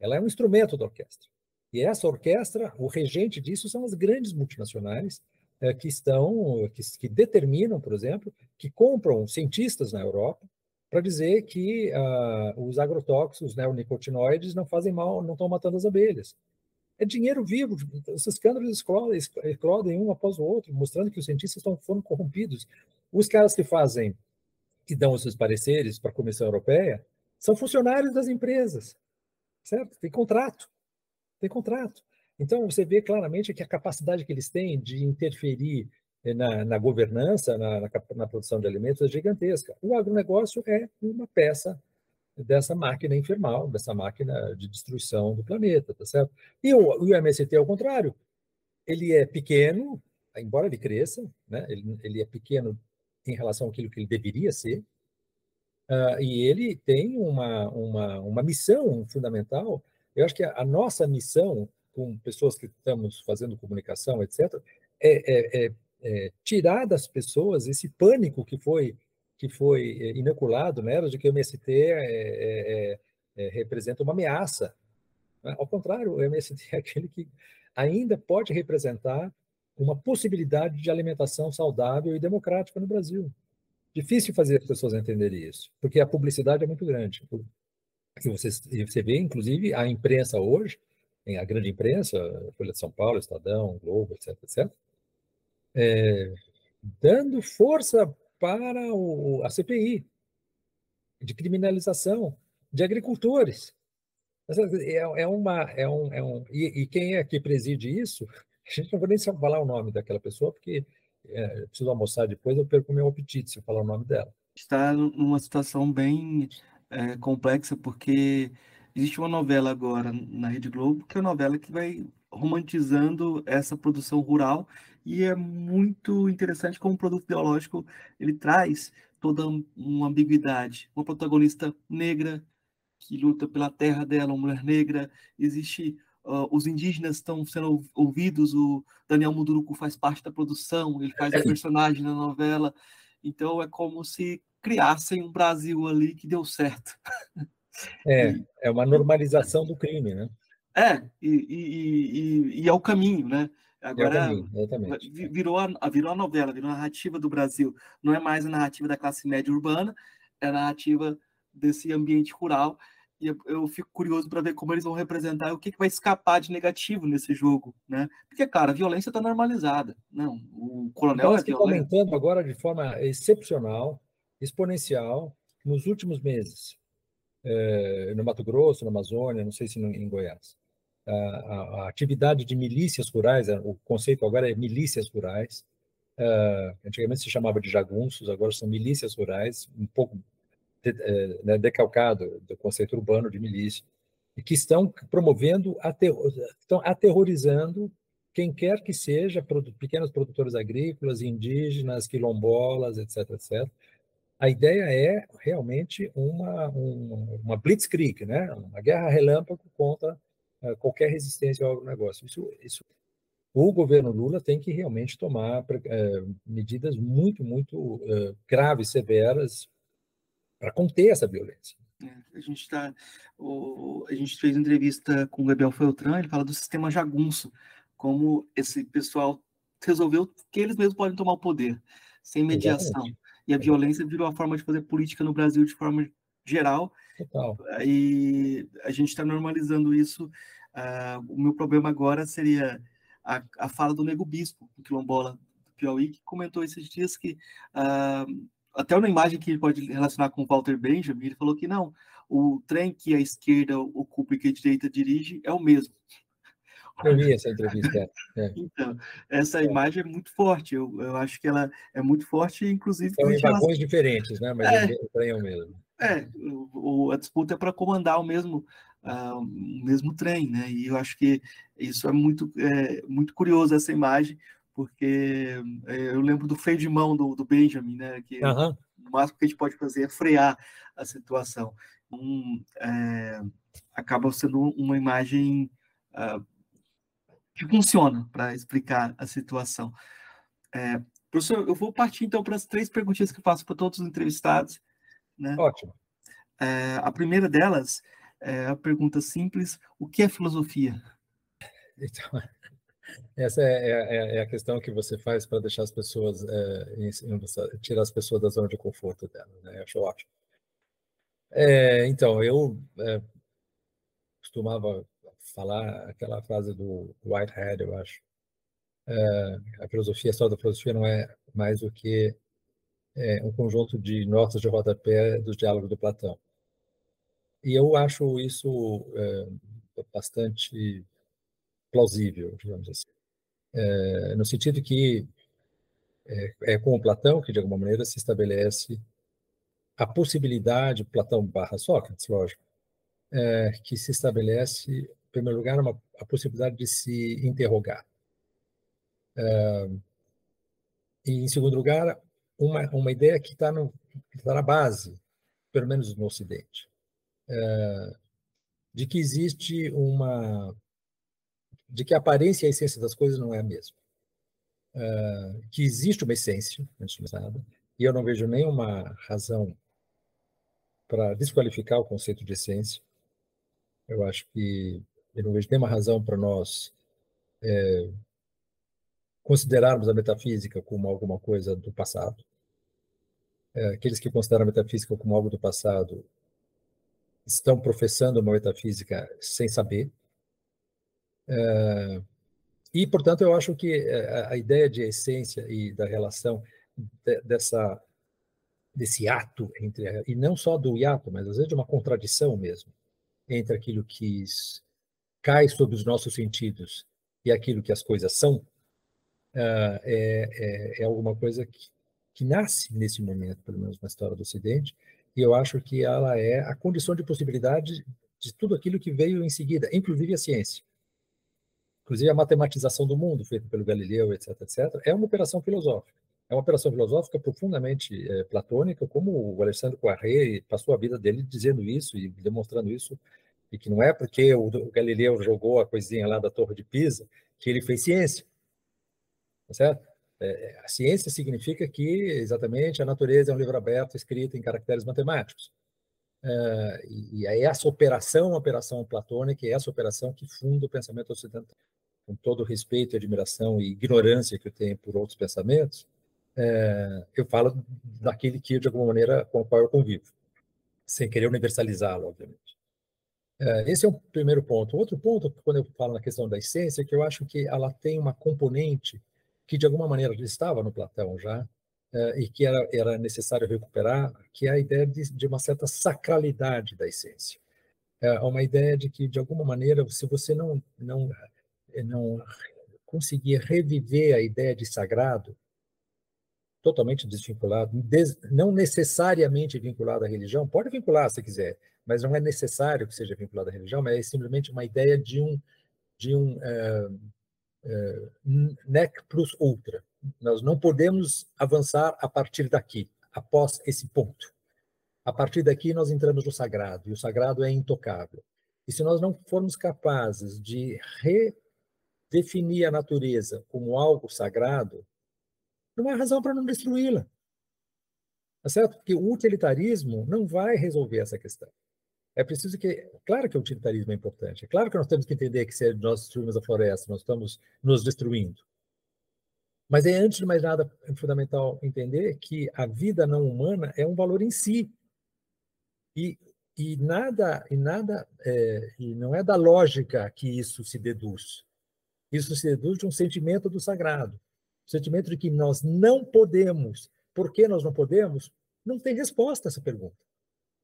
Ela é um instrumento da orquestra. E essa orquestra, o regente disso são as grandes multinacionais é, que estão, que, que, determinam, por exemplo, que compram cientistas na Europa para dizer que uh, os agrotóxicos neonicotinoides não fazem mal, não estão matando as abelhas. É dinheiro vivo, esses escândalos explodem, um após o outro, mostrando que os cientistas foram corrompidos. Os caras que fazem, que dão os seus pareceres para a Comissão Europeia, são funcionários das empresas, certo? Tem contrato, tem contrato. Então, você vê claramente que a capacidade que eles têm de interferir eh, na, na governança, na, na, na, produção de alimentos é gigantesca. O agronegócio é uma peça dessa máquina infernal, dessa máquina de destruição do planeta, tá certo? E o, o MST, ao contrário, ele é pequeno, embora ele cresça, né? ele, ele é pequeno em relação àquilo que ele deveria ser, uh, e ele tem uma, uma, uma missão fundamental. Eu acho que a, a nossa missão com pessoas que estamos fazendo comunicação, etc., é, é, é, é tirar das pessoas esse pânico que foi que foi é, inoculado nelas de que o MST é, é, representa uma ameaça. Ao contrário, o MST é aquele que ainda pode representar uma possibilidade de alimentação saudável e democrática no Brasil. Difícil fazer as pessoas entenderem isso, porque a publicidade é muito grande. E você, você vê, inclusive, a imprensa hoje, a grande imprensa, Folha de São Paulo, Estadão, Globo, etc., etc., é, dando força para o, a CPI de criminalização de agricultores. É, é uma, é um, é um e, e, quem é que preside isso? A gente não vou nem falar o nome daquela pessoa, porque é, preciso almoçar depois, eu perco meu apetite se eu falar o nome dela. Está numa situação bem é, complexa, porque Existe uma novela agora na Rede Globo, que é uma novela que vai romantizando essa produção rural e é muito interessante como o produto ideológico ele traz toda uma ambiguidade. Uma protagonista negra que luta pela terra dela, uma mulher negra, existe uh, os indígenas estão sendo ouvidos, o Daniel Munduruku faz parte da produção, ele faz um personagem na novela, então é como se criassem um Brasil ali que deu certo. É, é uma normalização do crime, né? É, e, e, e, e é o caminho, né? Agora, é caminho, virou, a, virou a novela, virou a narrativa do Brasil. Não é mais a narrativa da classe média urbana, é a narrativa desse ambiente rural. E eu, eu fico curioso para ver como eles vão representar o que, que vai escapar de negativo nesse jogo, né? Porque, cara, a violência está normalizada. Não, o coronel então, é violento. aumentando agora de forma excepcional, exponencial, nos últimos meses é, no Mato Grosso, na Amazônia, não sei se em Goiás. A, atividade de milícias rurais, é, o conceito agora é milícias rurais, uh, antigamente se chamava de jagunços, agora são milícias rurais, um pouco né, decalcado do conceito urbano de milícia, e que estão promovendo, estão aterrorizando quem quer que seja, pequenos produtores agrícolas, indígenas, quilombolas, etc, etc. A ideia é realmente uma, uma, uma blitzkrieg, né? uma guerra relâmpago contra uh, qualquer resistência ao agronegócio. Isso, isso, o governo Lula tem que realmente tomar uh, medidas muito, muito uh, graves, severas, para conter essa violência. É, a gente tá, a gente fez entrevista com o Gabriel Feltran, ele fala do sistema jagunço, como esse pessoal resolveu que eles mesmos podem tomar o poder, sem mediação. Exatamente. E a violência virou a forma de fazer política no Brasil de forma geral. Total. E a gente está normalizando isso. Uh, o meu problema agora seria a, a fala do Nego Bispo, o quilombola do Piauí, que comentou esses dias que, uh, até uma imagem que ele pode relacionar com o Walter Benjamin, ele falou que não, o trem que a esquerda ocupa e que a direita dirige é o mesmo. Eu vi essa entrevista. É. Então, essa é. imagem é muito forte. Eu, eu acho que ela é muito forte, inclusive. São em vagões diferentes, né? Mas é, o trem é o mesmo. É, o, a disputa é para comandar o mesmo, uh, o mesmo trem, né? E eu acho que isso é muito, é, muito curioso, essa imagem, porque é, eu lembro do freio de mão do, do Benjamin, né? Que uhum. o máximo que a gente pode fazer é frear a situação. Um, é, acaba sendo uma imagem. Uh, que funciona para explicar a situação. É, professor, eu vou partir então para as três perguntinhas que eu faço para todos os entrevistados. Né? Ótimo. É, a primeira delas é a pergunta simples: o que é filosofia? Então, essa é, é, é a questão que você faz para deixar as pessoas, é, em, em, tirar as pessoas da zona de conforto delas. Né? Eu acho ótimo. É, então, eu é, costumava falar aquela frase do Whitehead, eu acho. É, a filosofia, a história da filosofia não é mais do que é, um conjunto de notas de rodapé dos diálogos do Platão. E eu acho isso é, bastante plausível, digamos assim. É, no sentido que é, é com o Platão que, de alguma maneira, se estabelece a possibilidade, Platão barra Sócrates, lógico, é, que se estabelece primeiro lugar, uma, a possibilidade de se interrogar. Uh, e, em segundo lugar, uma, uma ideia que está tá na base, pelo menos no Ocidente, uh, de que existe uma. de que a aparência e a essência das coisas não é a mesma. Uh, que existe uma essência, antes de mais nada, e eu não vejo nenhuma razão para desqualificar o conceito de essência. Eu acho que eu não vejo nenhuma razão para nós é, considerarmos a metafísica como alguma coisa do passado. É, aqueles que consideram a metafísica como algo do passado estão professando uma metafísica sem saber. É, e, portanto, eu acho que é, a ideia de essência e da relação de, dessa desse ato entre e não só do hiato, mas às vezes de uma contradição mesmo entre aquilo que cai sobre os nossos sentidos e aquilo que as coisas são, uh, é, é, é, alguma coisa que, que nasce nesse momento, pelo menos na história do Ocidente, e eu acho que ela é a condição de possibilidade de tudo aquilo que veio em seguida, inclusive a ciência. Inclusive a matematização do mundo, feita pelo Galileu, etc., etc., é uma operação filosófica. É uma operação filosófica profundamente é, platônica, como o Alexandre Poiré passou a vida dele dizendo isso e demonstrando isso e que não é porque o Galileu jogou a coisinha lá da Torre de Pisa que ele fez ciência. Tá certo? É, é, a ciência significa que, exatamente, a natureza é um livro aberto escrito em caracteres matemáticos. É, e é essa operação, operação platônica, é essa operação que funda o pensamento ocidental. Com todo o respeito, admiração e ignorância que eu tenho por outros pensamentos, é, eu falo daquele que, de alguma maneira, com o qual eu convivo, sem querer universalizá-lo, obviamente. É, esse é o primeiro ponto. Outro ponto, quando eu falo na questão da essência, é que eu acho que ela tem uma componente que, de alguma maneira, estava no Platão já, é, e que era, era necessário recuperar, que é a ideia de, de uma certa sacralidade da essência. É uma ideia de que, de alguma maneira, se você não, não, não conseguir reviver a ideia de sagrado, totalmente desvinculado, des, não necessariamente vinculado à religião, pode vincular se quiser, mas não é necessário que seja vinculado à religião, mas é simplesmente uma ideia de um, de um uh, uh, nec plus ultra. Nós não podemos avançar a partir daqui, após esse ponto. A partir daqui, nós entramos no sagrado, e o sagrado é intocável. E se nós não formos capazes de redefinir a natureza como algo sagrado, não há razão para não destruí-la. Tá certo? Porque o utilitarismo não vai resolver essa questão. É preciso que. Claro que o utilitarismo é importante. É claro que nós temos que entender que se nós destruímos a floresta, nós estamos nos destruindo. Mas é, antes de mais nada, é fundamental entender que a vida não humana é um valor em si. E, e nada, e nada é, e não é da lógica que isso se deduz. Isso se deduz de um sentimento do sagrado. O sentimento de que nós não podemos. Por que nós não podemos? Não tem resposta a essa pergunta.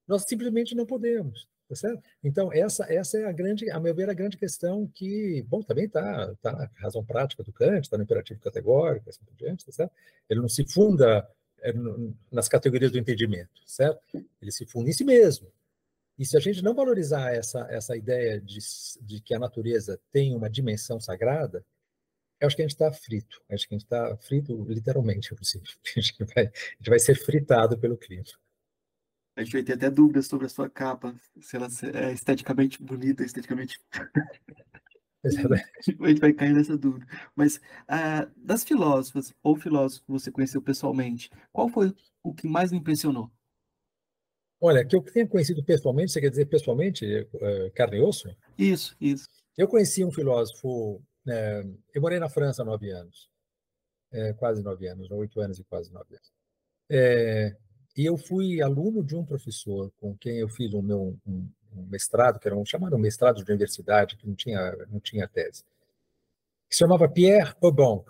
Nós simplesmente não podemos, tá certo? Então, essa, essa é a grande, a meu ver, a grande questão que, bom, também está tá na razão prática do Kant, está no imperativo categórico, assim por diante, tá certo? Ele não se funda é, nas categorias do entendimento, certo? Ele se funda em si mesmo. E se a gente não valorizar essa, essa ideia de, de que a natureza tem uma dimensão sagrada, eu acho que a gente está frito. Acho que a gente está frito literalmente, inclusive. A gente, vai, a gente vai ser fritado pelo clima. A gente vai ter até dúvidas sobre a sua capa, se ela é esteticamente bonita, esteticamente. a gente vai cair nessa dúvida. Mas uh, das filósofas ou filósofos que você conheceu pessoalmente, qual foi o que mais lhe impressionou? Olha, que eu tenha conhecido pessoalmente, você quer dizer pessoalmente, uh, carne e osso? Isso, isso. Eu conheci um filósofo é, eu morei na França nove anos, é, quase nove anos, oito anos e quase nove anos. É, e eu fui aluno de um professor com quem eu fiz o meu um, um mestrado, que era um chamado mestrado de universidade, que não tinha, não tinha tese, que se chamava Pierre Aubanc.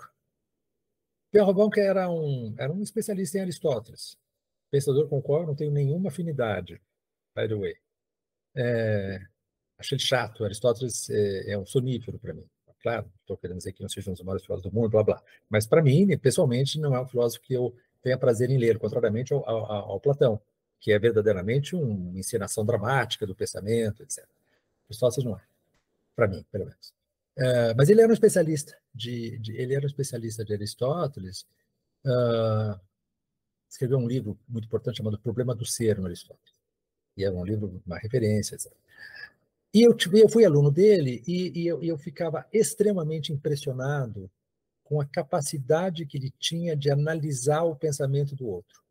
Pierre Aubanc era um, era um especialista em Aristóteles, pensador com o qual eu não tenho nenhuma afinidade, by the way. É, achei ele chato, Aristóteles é, é um sonífero para mim. Claro, estou querendo dizer que não sejam os maiores filósofos do mundo, blá, blá. Mas, para mim, pessoalmente, não é um filósofo que eu tenha prazer em ler, contrariamente ao, ao, ao Platão, que é verdadeiramente uma encenação dramática do pensamento, etc. Aristóteles não é, para mim, pelo menos. Uh, mas ele era um especialista de, de, ele era um especialista de Aristóteles. Uh, escreveu um livro muito importante chamado Problema do Ser no Aristóteles. E é um livro, uma referência, etc. E eu, eu fui aluno dele e, e eu, eu ficava extremamente impressionado com a capacidade que ele tinha de analisar o pensamento do outro.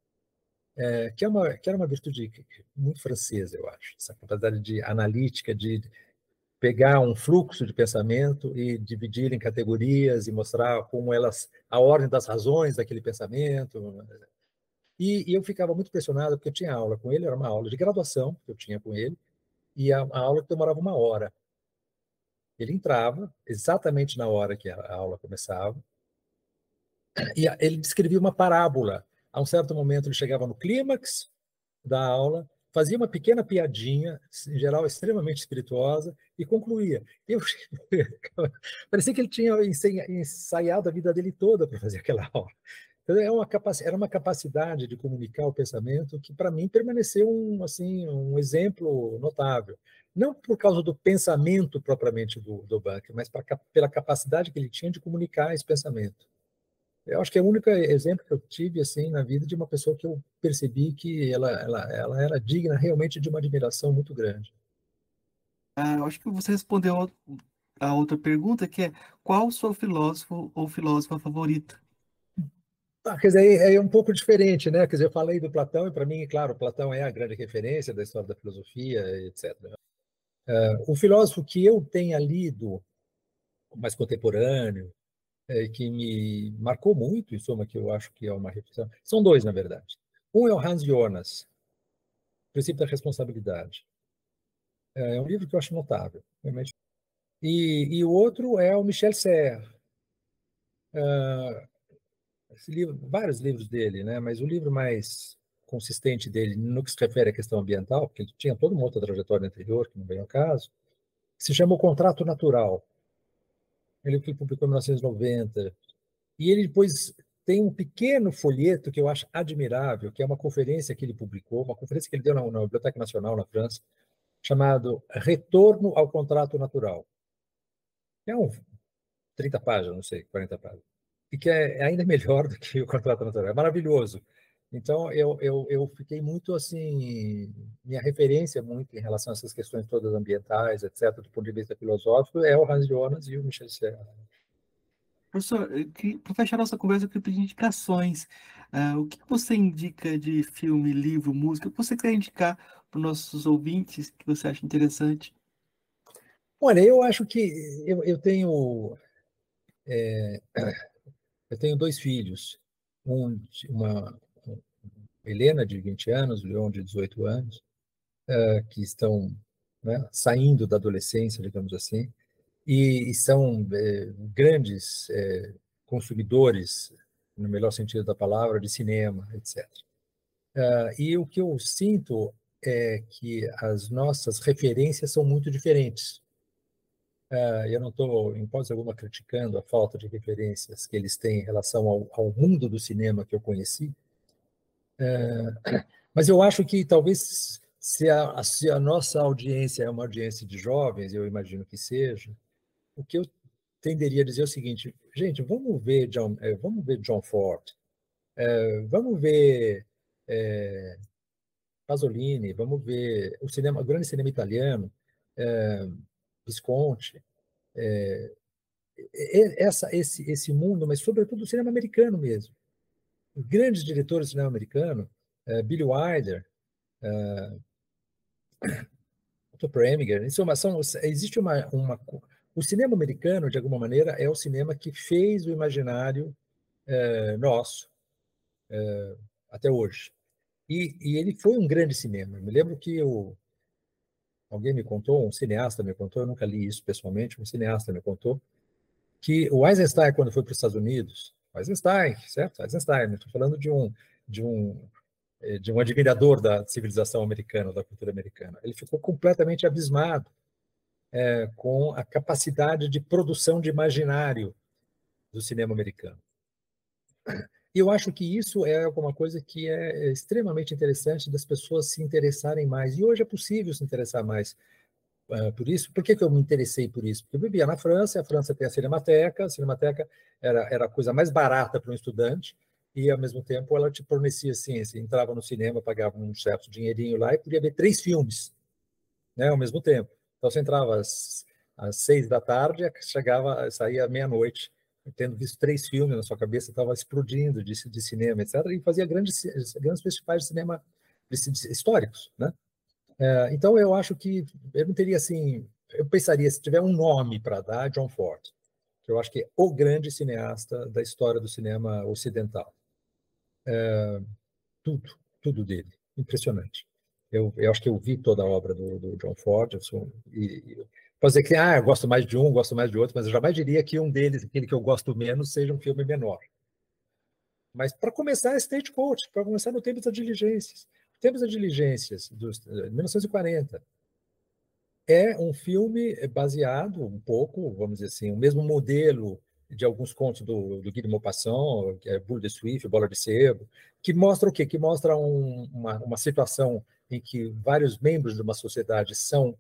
É, que, é uma, que era uma virtude muito francesa, eu acho, essa capacidade de analítica, de pegar um fluxo de pensamento e dividir em categorias e mostrar como elas, a ordem das razões daquele pensamento. E, e eu ficava muito impressionado porque eu tinha aula com ele, era uma aula de graduação que eu tinha com ele, e a, a aula demorava uma hora. Ele entrava exatamente na hora que a aula começava, e ele descrevia uma parábola. A um certo momento ele chegava no clímax da aula, fazia uma pequena piadinha, em geral extremamente espirituosa, e concluía. Eu, parecia que ele tinha ensaiado a vida dele toda para fazer aquela aula. Então, é uma era uma capacidade de comunicar o pensamento que, para mim, permaneceu um, assim, um exemplo notável. Não por causa do pensamento propriamente do, do Buck, mas pra, pela capacidade que ele tinha de comunicar esse pensamento. Eu acho que é o único exemplo que eu tive assim na vida de uma pessoa que eu percebi que ela, ela, ela era digna realmente de uma admiração muito grande. Ah, eu acho que você respondeu a outra pergunta, que é qual o seu filósofo ou filósofa favorita? Ah, quer dizer, é um pouco diferente, né? Quer dizer, eu falei do Platão e para mim, claro, Platão é a grande referência da história da filosofia, etc. Uh, é, o filósofo que eu tenha lido mais contemporâneo, é, que me marcou muito, em soma, que eu acho que é uma reflexão, são dois, na verdade. Um é o Hans Jonas, Princípio da Responsabilidade. É, é um livro que eu acho notável, realmente. E, e o outro é o Michel Serres, uh, livro, vários livros dele, né? mas o livro mais consistente dele no que se refere à questão ambiental, porque ele tinha toda uma outra trajetória anterior, que não vem ao caso, se chama O Contrato Natural. Ele publicou em 1990. E ele depois tem um pequeno folheto que eu acho admirável, que é uma conferência que ele publicou, uma conferência que ele deu na, na Biblioteca Nacional na França, chamado Retorno ao Contrato Natural. É um 30 páginas, não sei, 40 páginas. E que é ainda melhor do que o Contrato Natural. É maravilhoso. Então, eu, eu, eu fiquei muito assim, minha referência muito em relação a essas questões todas ambientais, etc., do ponto de vista filosófico, é o Hans Jonas e o Michel Serra. Professor, para fechar nossa conversa, eu queria pedir indicações. Uh, o que você indica de filme, livro, música? O que você quer indicar para os nossos ouvintes que você acha interessante? Olha, eu acho que eu, eu tenho é, eu tenho dois filhos, um, uma, Helena, de 20 anos, Leon, de 18 anos, uh, que estão né, saindo da adolescência, digamos assim, e, e são é, grandes é, consumidores, no melhor sentido da palavra, de cinema, etc. Uh, e o que eu sinto é que as nossas referências são muito diferentes. Uh, eu não estou, em hipótese alguma, criticando a falta de referências que eles têm em relação ao, ao mundo do cinema que eu conheci, é, mas eu acho que talvez se a, se a, nossa audiência é uma audiência de jovens, eu imagino que seja, o que eu tenderia a dizer é o seguinte, gente, vamos ver John, é, vamos ver John Ford, é, vamos ver é, Pasolini, vamos ver o cinema, o grande cinema italiano, é, Visconti, é, essa, esse, esse mundo, mas sobretudo o cinema americano mesmo grandes diretores de cinema americano, uh, Billy Wilder, é uma, são, existe uma, uma... O cinema americano, de alguma maneira, é o cinema que fez o imaginário uh, nosso uh, até hoje. E, e, ele foi um grande cinema. Eu me lembro que eu, alguém me contou, um cineasta me contou, eu nunca li isso pessoalmente, um cineasta me contou, que o Eisenstein, quando foi para os Estados Unidos, Eisenstein, certo? Eisenstein, estou falando de um, de um eh, de um admirador da civilização americana, da cultura americana. Ele ficou completamente abismado é, com a capacidade de produção de imaginário do cinema americano. E eu acho que isso é alguma coisa que é extremamente interessante das pessoas se interessarem mais. E hoje é possível se interessar mais uh, por isso. Por que, que eu me interessei por isso? Porque eu vivia na França, a França tem a Cinemateca, a Cinemateca era, era a coisa mais barata para um estudante, e ao mesmo tempo ela te fornecia você entrava no cinema, pagava um certo dinheirinho lá e podia ver três filmes né, ao mesmo tempo. Então você entrava às, às seis da tarde, chegava, saía meia-noite, tendo visto três filmes na sua cabeça, estava explodindo de, de cinema, etc., e fazia grandes, grandes festivais de cinema históricos, né? É, então, eu acho que eu não teria assim. Eu pensaria, se tiver um nome para dar, John Ford, que eu acho que é o grande cineasta da história do cinema ocidental. É, tudo, tudo dele. Impressionante. Eu, eu, acho que eu vi toda a obra do, do John Ford. Sou, e, e, pode dizer que ah, eu gosto mais de um, gosto mais de outro, mas eu jamais diria que um deles, aquele que eu gosto menos, seja um filme menor. Mas para começar, é Stagecoach, para começar no tempo das diligências. Tempos das Diligências, de 1940, é um filme baseado um pouco, vamos dizer assim, o mesmo modelo de alguns contos do, do Guy de Maupassant, que é Boule de Suif, Bola de Sebo, que mostra o quê? Que mostra um, uma, uma situação em que vários membros de uma sociedade são,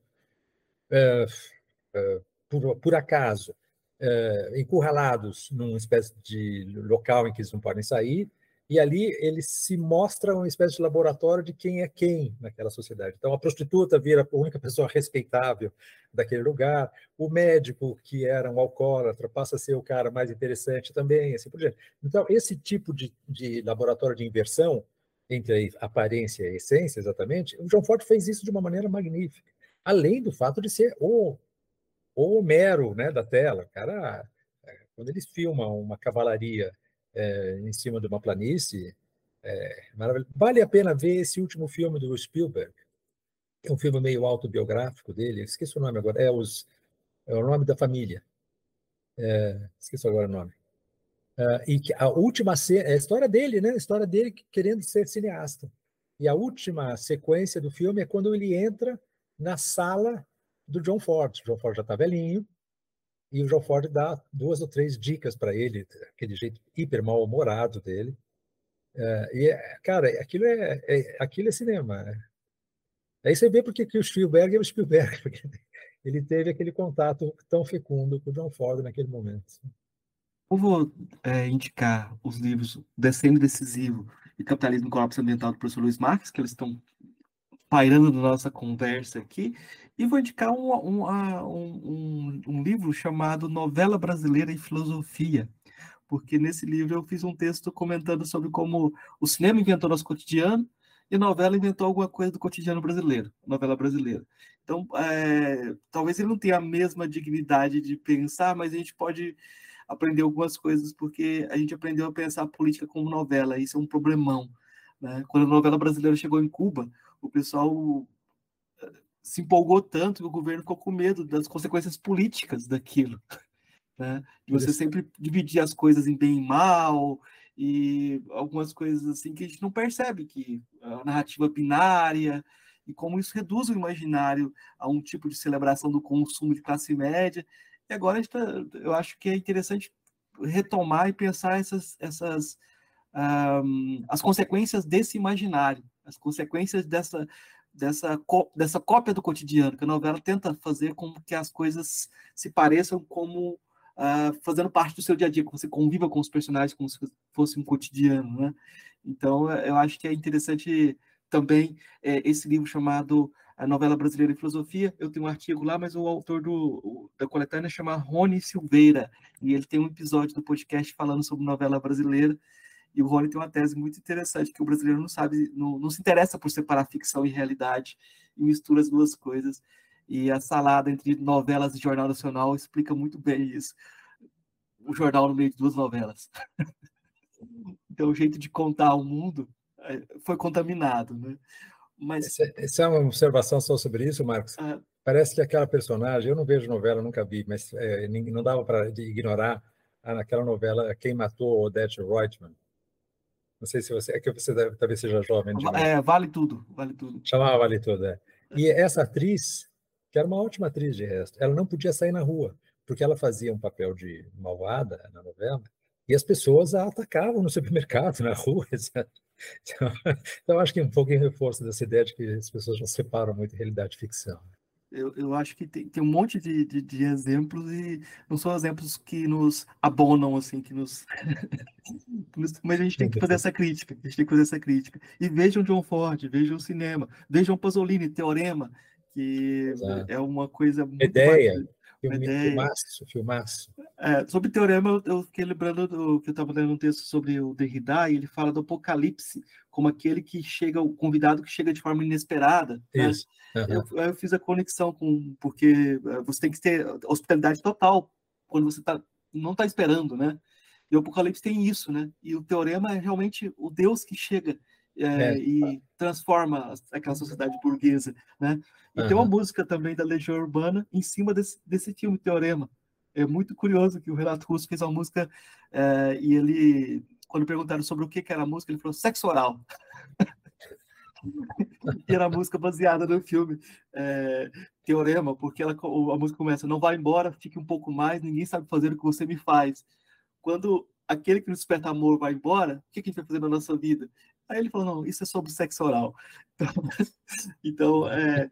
por, por acaso, é, encurralados numa espécie de local em que eles não podem sair, e ali eles se mostram uma espécie de laboratório de quem é quem naquela sociedade. Então, a prostituta vira a única pessoa respeitável daquele lugar, o médico, que era um alcoólatra, passa a ser o cara mais interessante também, assim por diante. Então, esse tipo de, de laboratório de inversão entre aparência e essência, exatamente, o John Ford fez isso de uma maneira magnífica, além do fato de ser o, o Homero né, da tela. Cara, quando eles filmam uma cavalaria é, em cima de uma planície. É, vale a pena ver esse último filme do Spielberg. É um filme meio autobiográfico dele. Esqueci o nome agora. É, os, é o nome da família. É, esqueci agora o nome. Uh, e que a última é a história dele, né? A história dele querendo ser cineasta. E a última sequência do filme é quando ele entra na sala do John Ford. O John Ford já está velhinho, e o John Ford dá duas ou três dicas para ele, aquele jeito hiper mal-humorado dele. É, e, cara, aquilo é, é, aquilo é cinema. Né? Aí você vê porque que o Spielberg é o Spielberg, porque ele teve aquele contato tão fecundo com o John Ford naquele momento. Eu vou é, indicar os livros Descendo Decisivo e Capitalismo e Colapso Ambiental do professor Luiz Marques, que eles estão pairando na nossa conversa aqui, e vou indicar um, um, um, um, livro chamado Novela Brasileira e Filosofia, porque nesse livro eu fiz um texto comentando sobre como o cinema inventou nosso cotidiano e a novela inventou alguma coisa do cotidiano brasileiro, novela brasileira. Então, é, talvez ele não tenha a mesma dignidade de pensar, mas a gente pode aprender algumas coisas, porque a gente aprendeu a pensar a política como novela, isso é um problemão. Né? Quando a novela brasileira chegou em Cuba, o pessoal eh, se empolgou tanto que o governo ficou com medo das consequências políticas daquilo. Né? De você sempre dividir as coisas em bem e mal, e algumas coisas assim que a gente não percebe, que a narrativa binária, e como isso reduz o imaginário a um tipo de celebração do consumo de classe média. E agora tá, eu acho que é interessante retomar e pensar essas, essas um, as consequências desse imaginário, as consequências dessa, dessa, dessa cópia do cotidiano, que a novela tenta fazer com que as coisas se pareçam como uh, fazendo parte do seu dia a dia, que você conviva com os personagens como se fosse um cotidiano, né? Então, eu acho que é interessante também é, esse livro chamado A Novela Brasileira em Filosofia. Eu tenho um artigo lá, mas o autor do, da coletânea chama Rony Silveira, e ele tem um episódio do podcast falando sobre novela brasileira, e o Rony tem uma tese muito interessante, que o brasileiro não sabe, não, não se interessa por separar ficção e realidade, e mistura as duas coisas. E a salada entre novelas e Jornal Nacional explica muito bem isso. O jornal no meio de duas novelas. então, o jeito de contar o mundo é, foi contaminado, né? Mas... Essa é uma observação só sobre isso, Marcos? Ah. Parece que aquela personagem, eu não vejo novela, nunca vi, mas é, não dava para ignorar aquela novela Quem Matou Odette Reutemann. Não sei se você. É que você deve, talvez seja jovem. É, vale tudo, vale tudo. Chamava Vale Tudo, é. E essa atriz, que era uma ótima atriz de resto, ela não podia sair na rua, porque ela fazia um papel de malvada na novela, e as pessoas a atacavam no supermercado, na rua, etc. Então, então acho que um pouco em reforço dessa ideia de que as pessoas não separam muito realidade e ficção. Eu, eu acho que tem, tem um monte de, de, de, exemplos e não são exemplos que nos abonam, assim, que nos... Mas a gente tem que fazer essa crítica, a gente tem que fazer essa crítica. E vejam John Ford, vejam o cinema, vejam Pasolini, Teorema, que Exato. é uma coisa muito... Ideia. Bacana. Filme, filmaço, filmaço. É, sobre teorema, eu, eu fiquei lembrando do, que eu estava lendo um texto sobre o Derrida, e ele fala do apocalipse como aquele que chega, o convidado que chega de forma inesperada. Né? Uhum. Eu, eu, fiz a conexão com, porque é, você tem que ter hospitalidade total quando você tá, não está esperando, né? E o Apocalipse tem isso, né? E o teorema é realmente o Deus que chega é, é. e transforma aquela sociedade burguesa, né? E uhum. tem uma música também da Legião Urbana em cima desse, desse filme Teorema. É muito curioso que o Renato Russo fez uma música é, e ele, quando perguntaram sobre o que, que era a música, ele falou sexo oral. e era a música baseada no filme é, Teorema, porque ela, a música começa: Não vá embora, fique um pouco mais, ninguém sabe fazer o que você me faz. Quando aquele que nos desperta amor vai embora, o que, que a gente vai fazer na nossa vida? Aí ele falou, não, isso é sobre sexo oral. Então, então é,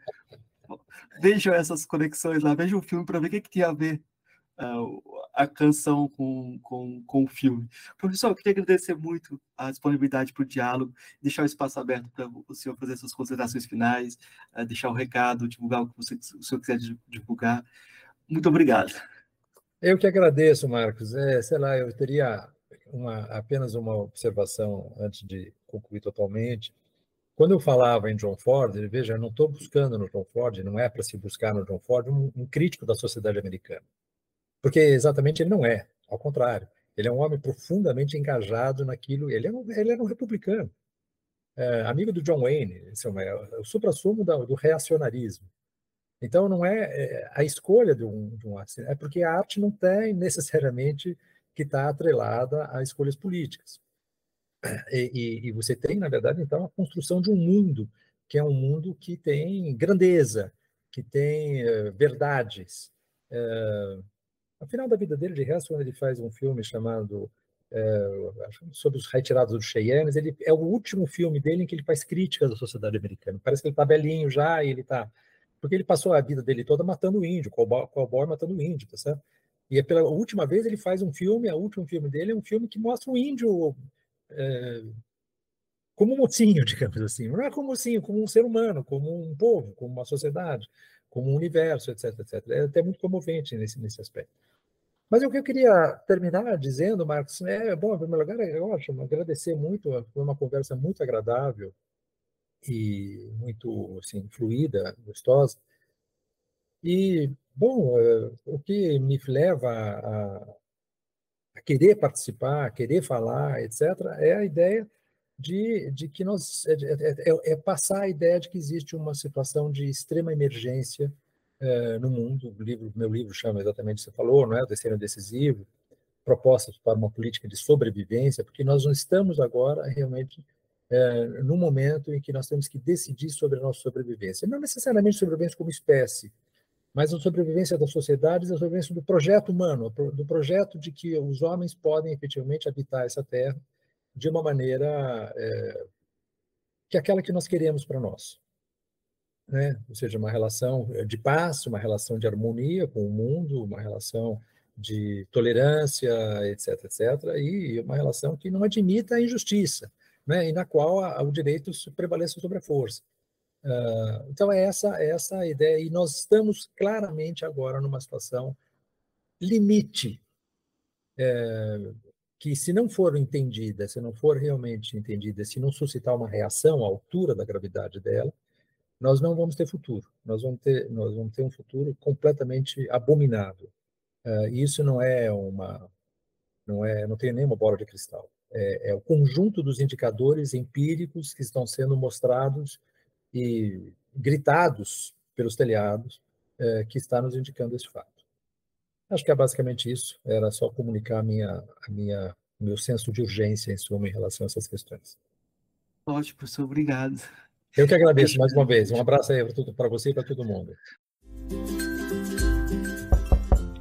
vejam essas conexões lá, vejam o filme para ver o que, que tem a ver uh, a canção com, com, com o filme. Professor, eu queria agradecer muito a disponibilidade para o diálogo, deixar o espaço aberto para o senhor fazer suas considerações finais, uh, deixar o recado, divulgar o que você, o senhor quiser divulgar. Muito obrigado. Eu que agradeço, Marcos. É, sei lá, eu teria uma, apenas uma observação antes de concluir totalmente. Quando eu falava em John Ford, veja, eu não estou buscando no John Ford, não é para se buscar no John Ford um, um, crítico da sociedade americana, porque exatamente ele não é, ao contrário, ele é um homem profundamente engajado naquilo, ele é um, ele era um republicano, é, amigo do John Wayne, é, é o supra-sumo do reacionarismo. Então, não é, é a escolha de um, de um é porque a arte não tem necessariamente que está atrelada a escolhas políticas. E, e, você tem, na verdade, então, a construção de um mundo, que é um mundo que tem grandeza, que tem uh, verdades. Uh, No final da vida dele, de resto, quando ele faz um filme chamado é, sobre os retirados dos Cheyennes, ele é o último filme dele em que ele faz críticas à sociedade americana. Parece que ele está velhinho já e ele está porque ele passou a vida dele toda matando índio, cowboy, cowboy matando índio, tá certo? E é pela última vez ele faz um filme, o último filme dele é um filme que mostra um índio é, como um mocinho, digamos assim. Não é como mocinho, como um ser humano, como um povo, como uma sociedade, como um universo, etc, etc. É até muito comovente nesse, nesse aspecto. Mas o que eu queria terminar dizendo, Marcos, é, bom, em primeiro lugar, eu acho, agradecer muito, foi uma conversa muito agradável e muito assim, fluida, gostosa. E, bom, eh, o que me leva a, a querer participar, a querer falar, etc., é a ideia de, de que nós. É, é, é, é, passar a ideia de que existe uma situação de extrema emergência é, no mundo. O livro, meu livro chama exatamente o que você falou, não é? O Destino Decisivo propostas para uma política de sobrevivência, porque nós não estamos agora realmente é, no momento em que nós temos que decidir sobre a nossa sobrevivência. Não necessariamente sobrevivência como espécie, mas a sobrevivência das sociedades, a sobrevivência do projeto humano, do projeto de que os homens podem efetivamente habitar essa terra de uma maneira é, que é aquela que nós queremos para nós. Né? Ou seja, uma relação de paz, uma relação de harmonia com o mundo, uma relação de tolerância, etc, etc, e uma relação que não admita a injustiça, né? e na qual a, o direito prevaleça sobre a força. Uh, então, é essa, é essa a ideia, e nós estamos claramente agora numa situação limite, é, que se não for entendida, se não for realmente entendida, se não suscitar uma reação à altura da gravidade dela, nós não vamos ter futuro. Nós vamos ter, nós vamos ter um futuro completamente abominável. Uh, isso não é uma, não é, não tem nenhuma bola de cristal. É, é o conjunto dos indicadores empíricos que estão sendo mostrados e gritados pelos telhados é, que está nos indicando esse fato. Acho que é basicamente isso. Era só comunicar a minha, a minha, meu senso de urgência em suma em relação a essas questões. Ótimo, professor. Obrigado. Eu que agradeço mais uma vez. Um abraço aí para você e para todo mundo.